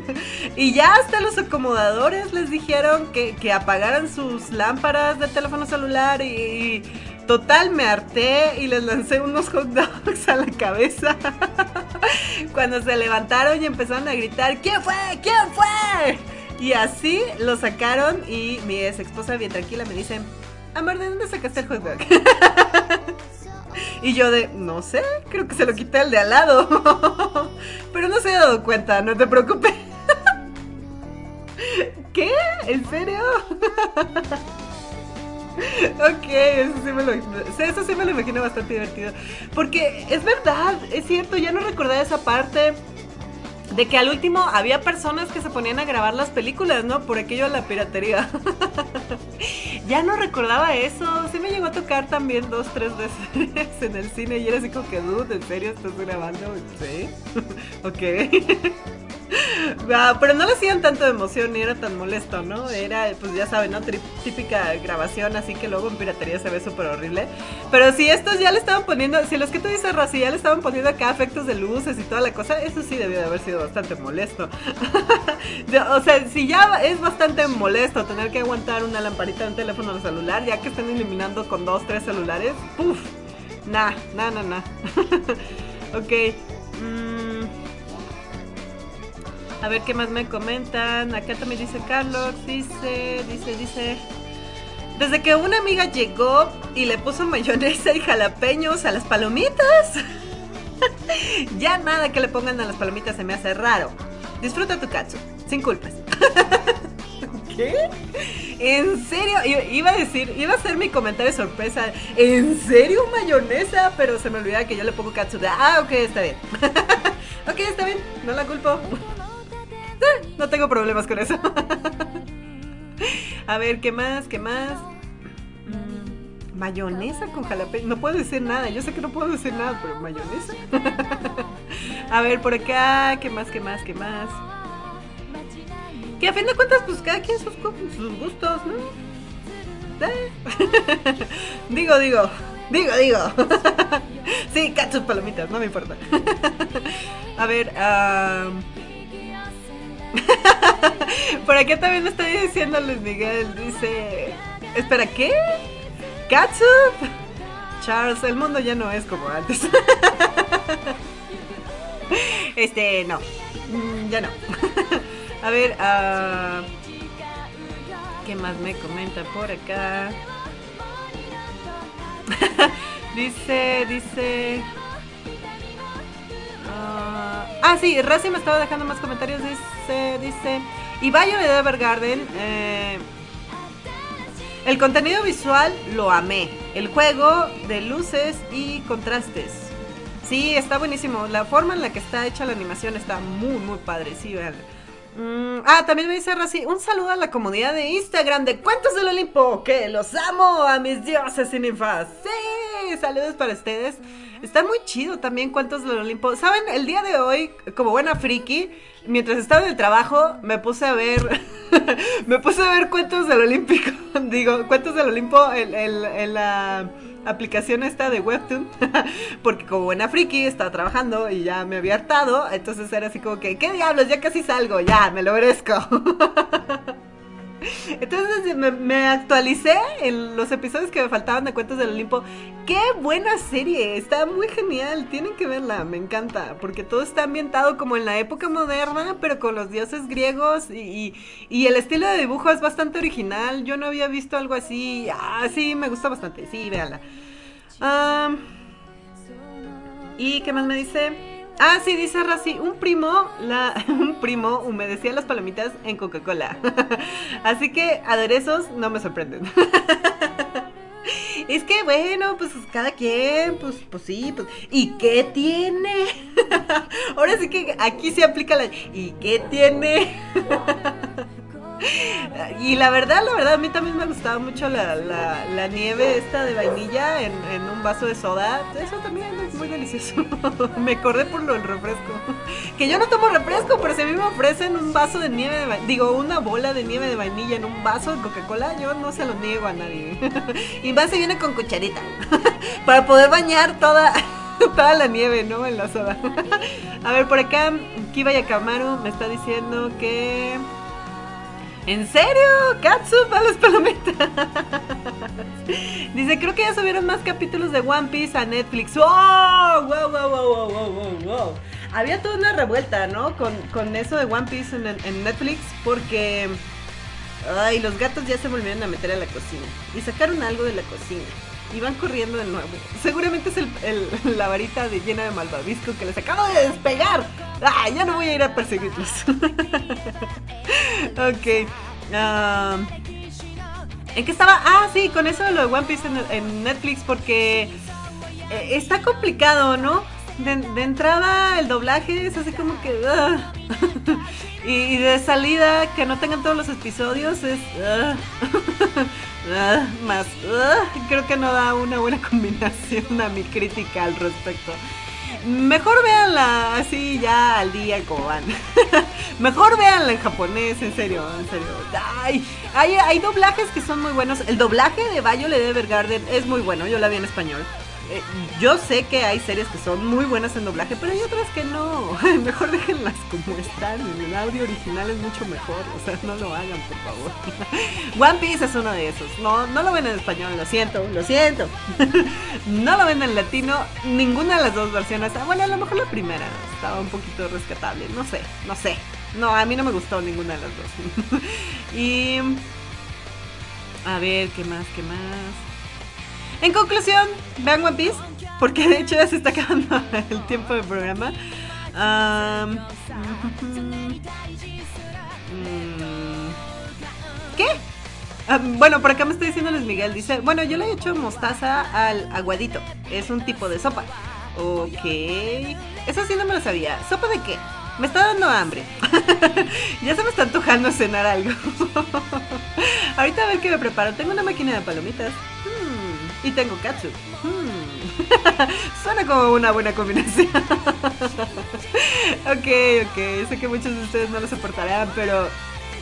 [laughs] y ya hasta los acomodadores les dijeron que, que apagaran sus lámparas de teléfono celular y, y total me harté y les lancé unos hot dogs a la cabeza. [laughs] Cuando se levantaron y empezaron a gritar, ¿quién fue? ¿quién fue? Y así lo sacaron y mi ex esposa bien tranquila me dice, Amor, ¿de dónde sacaste el hot dog? [laughs] Y yo de, no sé, creo que se lo quité al de al lado. [laughs] Pero no se ha dado cuenta, no te preocupes. [laughs] ¿Qué? ¿En serio? [laughs] Ok, eso sí, me lo, eso sí me lo imagino bastante divertido. Porque es verdad, es cierto, ya no recordaba esa parte de que al último había personas que se ponían a grabar las películas, ¿no? Por aquello de la piratería. [laughs] ya no recordaba eso. Sí me llegó a tocar también dos, tres veces en el cine y era así como que, dude, ¿en serio estás grabando? Sí. [laughs] ok. [laughs] [laughs] Ah, pero no le hacían tanto de emoción ni era tan molesto, ¿no? Era, pues ya saben, ¿no? Típica grabación, así que luego en piratería se ve súper horrible. Pero si estos ya le estaban poniendo, si los que tú dices, Raci, ya le estaban poniendo acá efectos de luces y toda la cosa, eso sí debió de haber sido bastante molesto. [laughs] O sea, si ya es bastante molesto tener que aguantar una lamparita de un teléfono celular, ya que están eliminando con dos, tres celulares, ¡puf! Nah, nah, nah, nah. [laughs] ok. mm, a ver qué más me comentan. Acá también dice Carlos, dice, dice, dice. Desde que una amiga llegó y le puso mayonesa y jalapeños a las palomitas. [laughs] ya nada que le pongan a las palomitas se me hace raro. Disfruta tu katsu, sin culpas. [laughs] ¿Qué? ¿En serio? Iba a decir, iba a ser mi comentario de sorpresa. ¿En serio mayonesa? Pero se me olvidaba que yo le pongo katsu. Ah, ok, está bien. [laughs] ok, está bien, no la culpo. [laughs] No tengo problemas con eso. [laughs] A ver, ¿qué más? ¿Qué más? Mm. Mayonesa con jalapeño. No puedo decir nada. Yo sé que no puedo decir nada, pero mayonesa. [laughs] a ver, por acá. ¿Qué más? ¿Qué más? ¿Qué más? Que a fin de cuentas, pues cada quien sus, sus gustos, ¿no? Eh. digo, digo. Digo, digo. sí, cachos palomitas, no me importa. a ver, am, [laughs] por acá también me está diciendo Luis Miguel. Dice: Espera, ¿qué? ¿Catsup? Charles, el mundo ya no es como antes. [laughs] este, no. Mm, Ya no. [laughs] A ver, ah, ¿qué más me comenta por acá? dice, dice. Ah, ah, sí, Razi me estaba dejando más comentarios. Dice, dice. Y Violet de Evergarden. Eh, el contenido visual lo amé. El juego de luces y contrastes. Sí, está buenísimo. La forma en la que está hecha la animación está muy, muy padre. Sí, vean. Ah, también me dice Razi, un saludo a la comunidad de Instagram de Cuentos del Olimpo, que los amo a mis dioses sin infaz. Sí, saludos para ustedes. Está muy chido también Cuentos del Olimpo. Saben, el día de hoy, como buena friki, mientras estaba en el trabajo, me puse a ver, [laughs] me puse a ver Cuentos del Olímpico, [laughs] digo, Cuentos del Olimpo en la aplicación esta de Webtoon, [laughs] porque como buena friki estaba trabajando y ya me había hartado, entonces era así como que, ¿qué diablos? Ya casi salgo, ya, me lo merezco. [laughs] Entonces me, me actualicé en los episodios que me faltaban de Cuentos del Olimpo. ¡Qué buena serie! Está muy genial, tienen que verla, me encanta, porque todo está ambientado como en la época moderna, pero con los dioses griegos y, el estilo de dibujo es bastante original. Yo no había visto algo así. Ah, sí, me gusta bastante, sí, véanla. ¿Y qué más me dice? Ah, sí, dice Razi, un primo, la, [laughs] un primo humedecía las palomitas en Coca-Cola. [laughs] Así que aderezos no me sorprenden. [laughs] Es que bueno, pues cada quien, pues, pues sí, pues. ¿Y qué tiene? Ahora sí que aquí se aplica la. ¿Y qué tiene? Y la verdad, la verdad, a mí también me gustaba mucho la, la- nieve esta de vainilla en, un vaso de soda. Eso también es muy delicioso. [laughs] me acordé por lo del refresco. Que yo no tomo refresco, pero si a mí me ofrecen un vaso de nieve de digo, una bola de nieve de vainilla en un vaso de Coca-Cola, yo no se lo niego a nadie. [laughs] y más si viene con cucharita. [laughs] Para poder bañar toda... Toda la nieve, ¿no? En la soda. a ver, por acá, Kiba Yakamaru me está diciendo que... ¿En serio? Katsup a las palomitas. Dice, creo que ya subieron más capítulos de One Piece a Netflix. ¡Wow, wow, wow, wow, wow, wow, wow! Había toda una revuelta, ¿no? Con, con eso de One Piece en, en Netflix porque... Ay, los gatos ya se volvieron a meter a la cocina. Y sacaron algo de la cocina. Y van corriendo de nuevo. Seguramente es el, [laughs] la varita de llena de malvavisco que les acabo de despegar. ¡Ah! Ya no voy a ir a perseguirlos. [laughs] ok. ah, ¿En qué estaba? Ah, sí, con eso de lo de One Piece en, en Netflix, porque eh, está complicado, ¿no? De, de entrada, el doblaje es así como que. ah. [laughs] y, de salida, que no tengan todos los episodios es. ah. [laughs] Ah, más. Creo que no da una buena [laughs] combinación a mi crítica al respecto. Mejor véanla así ya al día como van. Mejor véanla en japonés, en serio, en serio. Ay, hay, hay doblajes que son muy buenos. El doblaje de Violet Evergarden es muy bueno, yo la vi en español. Eh, yo sé que hay series que son muy buenas en doblaje, pero hay otras que no. [laughs] Mejor déjenlas como están. El audio original es mucho mejor. O sea, no lo hagan, por favor. [laughs] One Piece es uno de esos. No, no lo ven en español, lo siento, lo siento. [laughs] no lo ven en latino, ninguna de las dos versiones. Ah, Bueno, a lo mejor la primera estaba un poquito rescatable. No sé, no sé. No, a mí no me gustó ninguna de las dos. y. A ver, ¿qué más? ¿Qué más? En conclusión, vean One Piece, porque de hecho ya se está acabando [laughs] el tiempo del programa. Am, mm, ¿Qué? Bueno, por acá me está diciendo Luis Miguel, dice, bueno, yo le he hecho mostaza al aguadito, es un tipo de sopa. Ok, eso sí no me lo sabía. ¿Sopa de qué? Me está dando hambre. [laughs] ya se me está antojando cenar algo. [laughs] Ahorita a ver qué me preparo. Tengo una máquina de palomitas. Y tengo Katsu. Hmm. [laughs] Suena como una buena combinación. [laughs] ok, ok. Sé que muchos de ustedes no lo soportarán, pero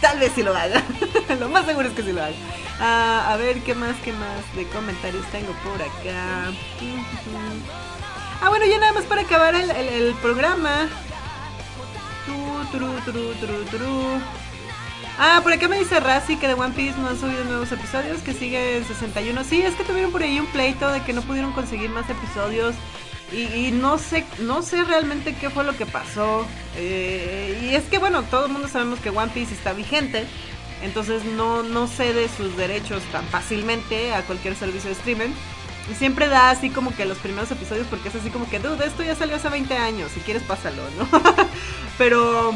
tal vez sí lo hagan. [laughs] lo más seguro es que sí lo hagan. Ah, a ver, ¿qué más, qué más de comentarios tengo por acá? Ah, bueno, ya nada más para acabar el, el- el programa. Turu. Ah, por acá me dice Razi que de One Piece no han subido nuevos episodios, que sigue en 61. Sí, es que tuvieron por ahí un pleito de que no pudieron conseguir más episodios. Y, no sé, no sé realmente qué fue lo que pasó. Eh, y es que bueno, todo el mundo sabemos que One Piece está vigente. Entonces no, no cede sus derechos tan fácilmente a cualquier servicio de streaming. Y siempre da así como que los primeros episodios porque es así como que, dude, esto ya salió hace 20 años, si quieres pásalo, ¿no? [laughs] Pero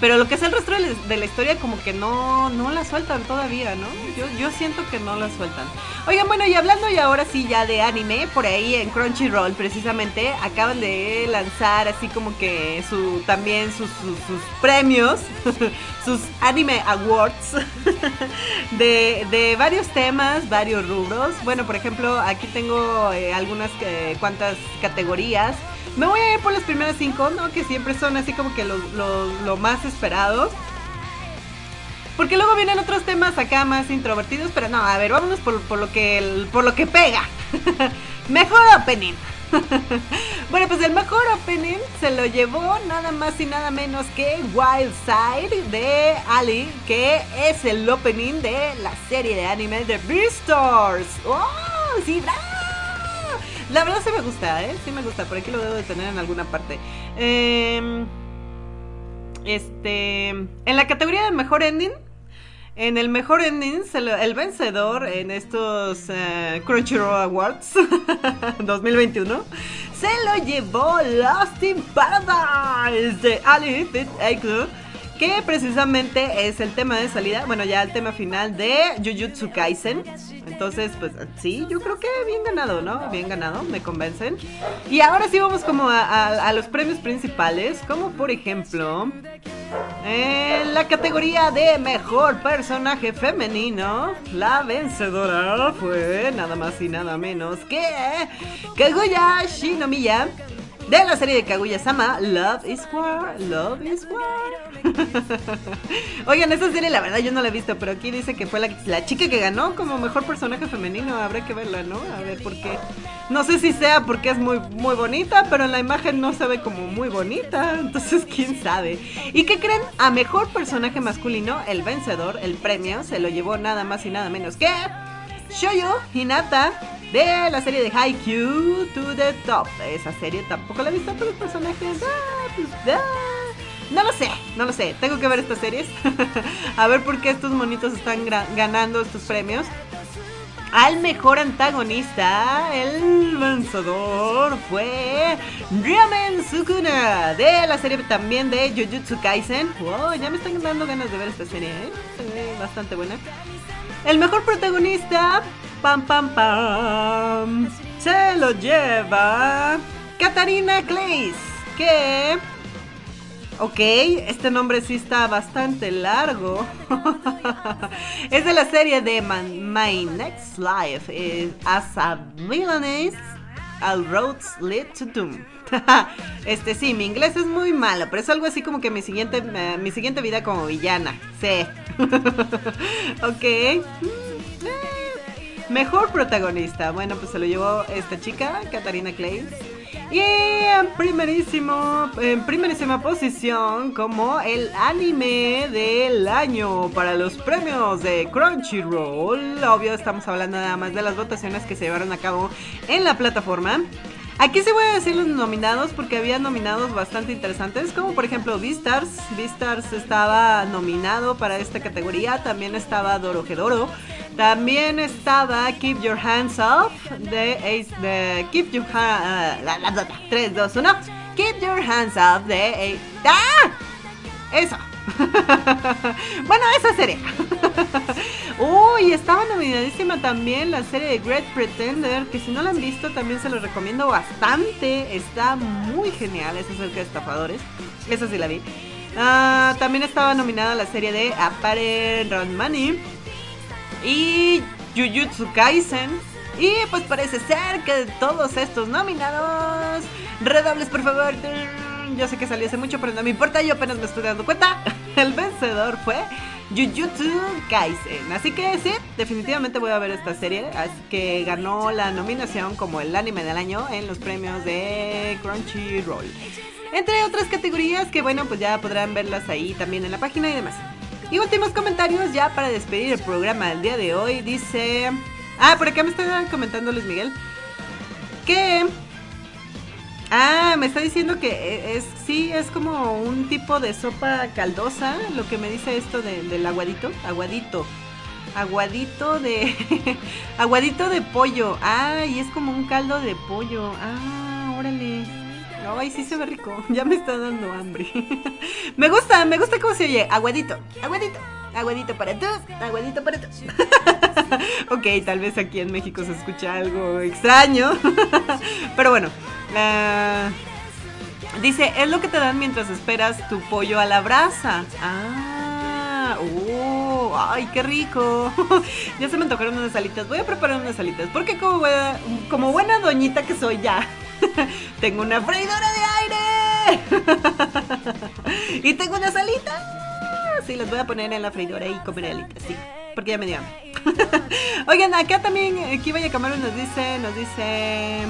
pero lo que es el resto de la, historia como que no, no la sueltan todavía, ¿no? Yo, yo siento que no la sueltan. Oigan, bueno, y hablando y ahora sí ya de anime, por ahí en Crunchyroll precisamente acaban de lanzar así como que su también sus, sus, sus premios, [laughs] sus anime awards [laughs] de, de varios temas, varios rubros. Bueno, por ejemplo, aquí tengo eh, algunas eh, cuantas categorías. Me voy a ir por las primeras cinco, ¿no? Que siempre son así como que lo, lo- más esperados. Porque luego vienen otros temas acá más introvertidos, pero no, a ver, vámonos por, por lo que por lo que pega. [laughs] mejor opening. [laughs] bueno, pues el mejor opening se lo llevó nada más y nada menos que Wild Side de Ali, que es el opening de la serie de anime de Beastars. ¡Oh! ¡Sí, bravo! La verdad sí me gusta, ¿eh? Sí me gusta. Por aquí lo debo de tener en alguna parte. Em, este. En la categoría de mejor ending. En el mejor ending, el vencedor en estos eh, Crunchyroll Awards [laughs] 2021 se lo llevó Lost in Paradise de Ali Fit que precisamente es el tema de salida, bueno, ya el tema final de Jujutsu Kaisen. Entonces, pues sí, yo creo que bien ganado, ¿no? Bien ganado, me convencen. Y ahora sí vamos como a, los premios principales, como por ejemplo... En la categoría de mejor personaje femenino, la vencedora fue nada más y nada menos que Kaguya Shinomiya de la serie de Kaguya-sama Love is War, Love is War. [laughs] Oigan, esa serie la verdad yo no la he visto, pero aquí dice que fue la, la chica que ganó como mejor personaje femenino, habrá que verla, ¿no? A ver por qué. No sé si sea porque es muy, muy bonita, pero en la imagen no se ve como muy bonita, [laughs] entonces quién sabe. ¿Y qué creen? A mejor personaje masculino, el vencedor, el premio, se lo llevó nada más y nada menos que Shoyo Hinata de la serie de Haikyuu to the Top. Esa serie tampoco la he visto, pero los personajes... ah, pues, no lo sé, no lo sé. Tengo que ver estas series. [laughs] a ver por qué estos monitos están ganando estos premios. Al mejor antagonista, el vencedor fue Ryamen Sukuna de la serie también de Jujutsu Kaisen. Wow, ya me están dando ganas de ver esta serie, ¿eh? Bastante buena. El mejor protagonista, pam pam pam, se lo lleva Katarina Clays, que Ok, este nombre sí está bastante largo. [laughs] es de la serie de My Next Life eh, as a Villainess, All Roads Lead to Doom. [laughs] este sí, mi inglés es muy malo, pero es algo así como que mi siguiente, eh, mi siguiente vida como villana. Sí. [laughs] ok. Mm, eh. Mejor protagonista. Bueno, pues se lo llevó esta chica, Katarina Clay. Y en primerísimo, en primerísima posición como el anime del año para los premios de Crunchyroll. Obvio, estamos hablando nada más de las votaciones que se llevaron a cabo en la plataforma. Aquí sí voy a decir los nominados porque había nominados bastante interesantes, como por ejemplo Beastars. Beastars estaba nominado para esta categoría, también estaba Dorohedoro, también estaba Keep Your Hands Off de Ace de Keep Your Hands 3 2 1 Keep Your Hands Off de Ace ¡Ah! Eso. [laughs] bueno, esa serie. Uy, estaba nominadísima también la serie de Great Pretender, que si no la han visto también se los recomiendo bastante. Está muy genial, es acerca de estafadores. Esa sí la vi. Ah, también estaba nominada la serie de Apare Money y Jujutsu Kaisen. Y pues parece ser que de todos estos nominados, redobles por favor. Yo sé que salió hace mucho, pero no me importa, yo apenas me estoy dando cuenta. [laughs] El vencedor fue Jujutsu Kaisen. Así que sí, definitivamente voy a ver esta serie. Que ganó la nominación como el anime del año en los premios de Crunchyroll. Entre otras categorías que bueno, pues ya podrán verlas ahí también en la página y demás. Y últimos comentarios ya para despedir el programa del día de hoy. Dice... Ah, por acá me está comentando Luis Miguel. Que... Ah, me está diciendo que es sí, es como un tipo de sopa caldosa, lo que me dice esto de- del aguadito, aguadito. Aguadito de [laughs] aguadito de pollo. Ah, y es como un caldo de pollo. Ah, órale. Ay, sí se ve rico. [laughs] Ya me está dando hambre. [laughs] me gusta, me gusta cómo se oye. Aguadito, aguadito, aguadito para tú, aguadito para tú. [laughs] ok, tal vez aquí en México se escucha algo extraño. [laughs] Pero bueno. dice, es lo que te dan mientras esperas tu pollo a la brasa. Ah, oh, ay, qué rico. [laughs] ya se me antojaron unas alitas. Voy a preparar unas alitas. Porque como buena, como buena doñita que soy ya, tengo una freidora de aire. y tengo unas alitas. Sí, las voy a poner en la freidora y comer alitas, sí. Porque ya me dio. Oigan, acá también, aquí Vaya Camaro nos dice, nos dice...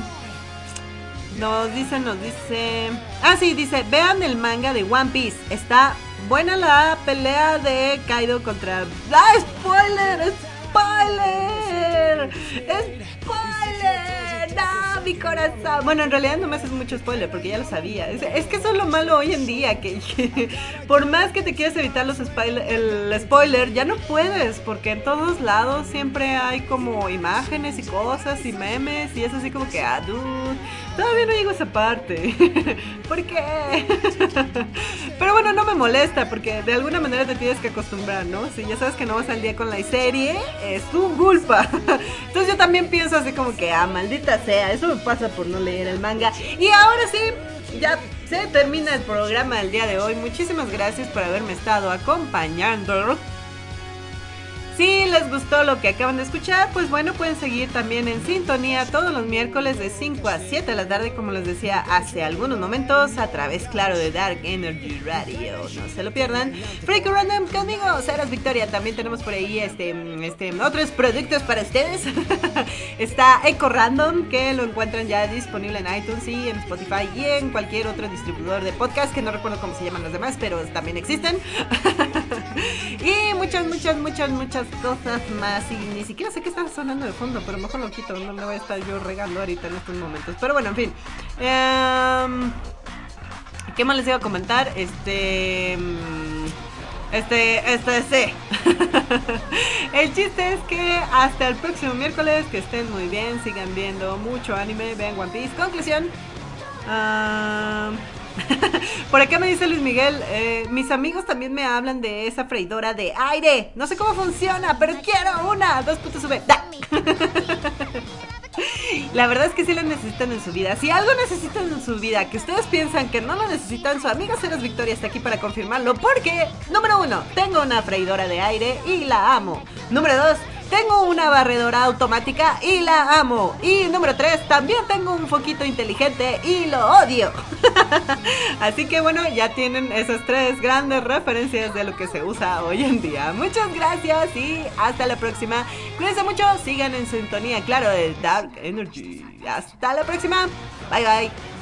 Nos dice, nos dice... Ah, sí, dice, vean el manga de One Piece. Está buena la pelea de Kaido contra... ¡Ah, spoiler! ¡Spoiler! ¡Spoiler! ¡No, mi corazón! Bueno, en realidad no me haces mucho spoiler porque ya lo sabía. Es, que eso es lo malo hoy en día, [laughs] que, por más que te quieras evitar los spoiler, el spoiler, ya no puedes, porque en todos lados siempre hay como imágenes y cosas y memes y es así como que, ah, dude, todavía no llego a esa parte. [laughs] ¿Por qué? [laughs] Pero bueno, no me molesta porque de alguna manera te tienes que acostumbrar, ¿no? Si ya sabes que no vas al día con la serie, es tu culpa. [laughs] Entonces yo también pienso así como que, ah, maldita sea, eso me pasa por no leer el manga. Y ahora sí, ya se termina el programa del día de hoy. Muchísimas gracias por haberme estado acompañando. Si les gustó lo que acaban de escuchar, pues bueno, pueden seguir también en sintonía todos los miércoles de 5 a 7 de la tarde, como les decía hace algunos momentos, a través, claro, de Dark Energy Radio. No se lo pierdan. Freak Random conmigo, Saras Victoria. También tenemos por ahí este, este, otros productos para ustedes. [laughs] Está Eco Random, que lo encuentran ya disponible en iTunes y en Spotify y en cualquier otro distribuidor de podcast, que no recuerdo cómo se llaman los demás, pero también existen. [laughs] y muchas, muchas, muchas, muchas cosas más. Y ni siquiera sé qué está sonando de fondo, pero mejor lo quito. No le voy a estar yo regando ahorita en estos momentos. Pero bueno, en fin. Em, ¿Qué más les iba a comentar? Este. mm, Este, este, sí. [laughs] el chiste es que hasta el próximo miércoles, que estén muy bien, sigan viendo mucho anime, vean One Piece. Conclusión. [laughs] por acá me dice Luis Miguel, eh, mis amigos también me hablan de esa freidora de aire. No sé cómo funciona, pero quiero una. Dos puntos sube. [laughs] La verdad es que sí lo necesitan en su vida. Si algo necesitan en su vida que ustedes piensan que no lo necesitan, su amiga Ceres Victoria está aquí para confirmarlo. Porque, número uno, tengo una freidora de aire y la amo. Número dos, tengo una barredora automática y la amo. Y número 3, también tengo un foquito inteligente y lo odio. [laughs] Así que bueno, ya tienen esas tres grandes referencias de lo que se usa hoy en día. Muchas gracias y hasta la próxima. Cuídense mucho, sigan en sintonía, claro, de Dark Energy. Hasta la próxima. Bye bye.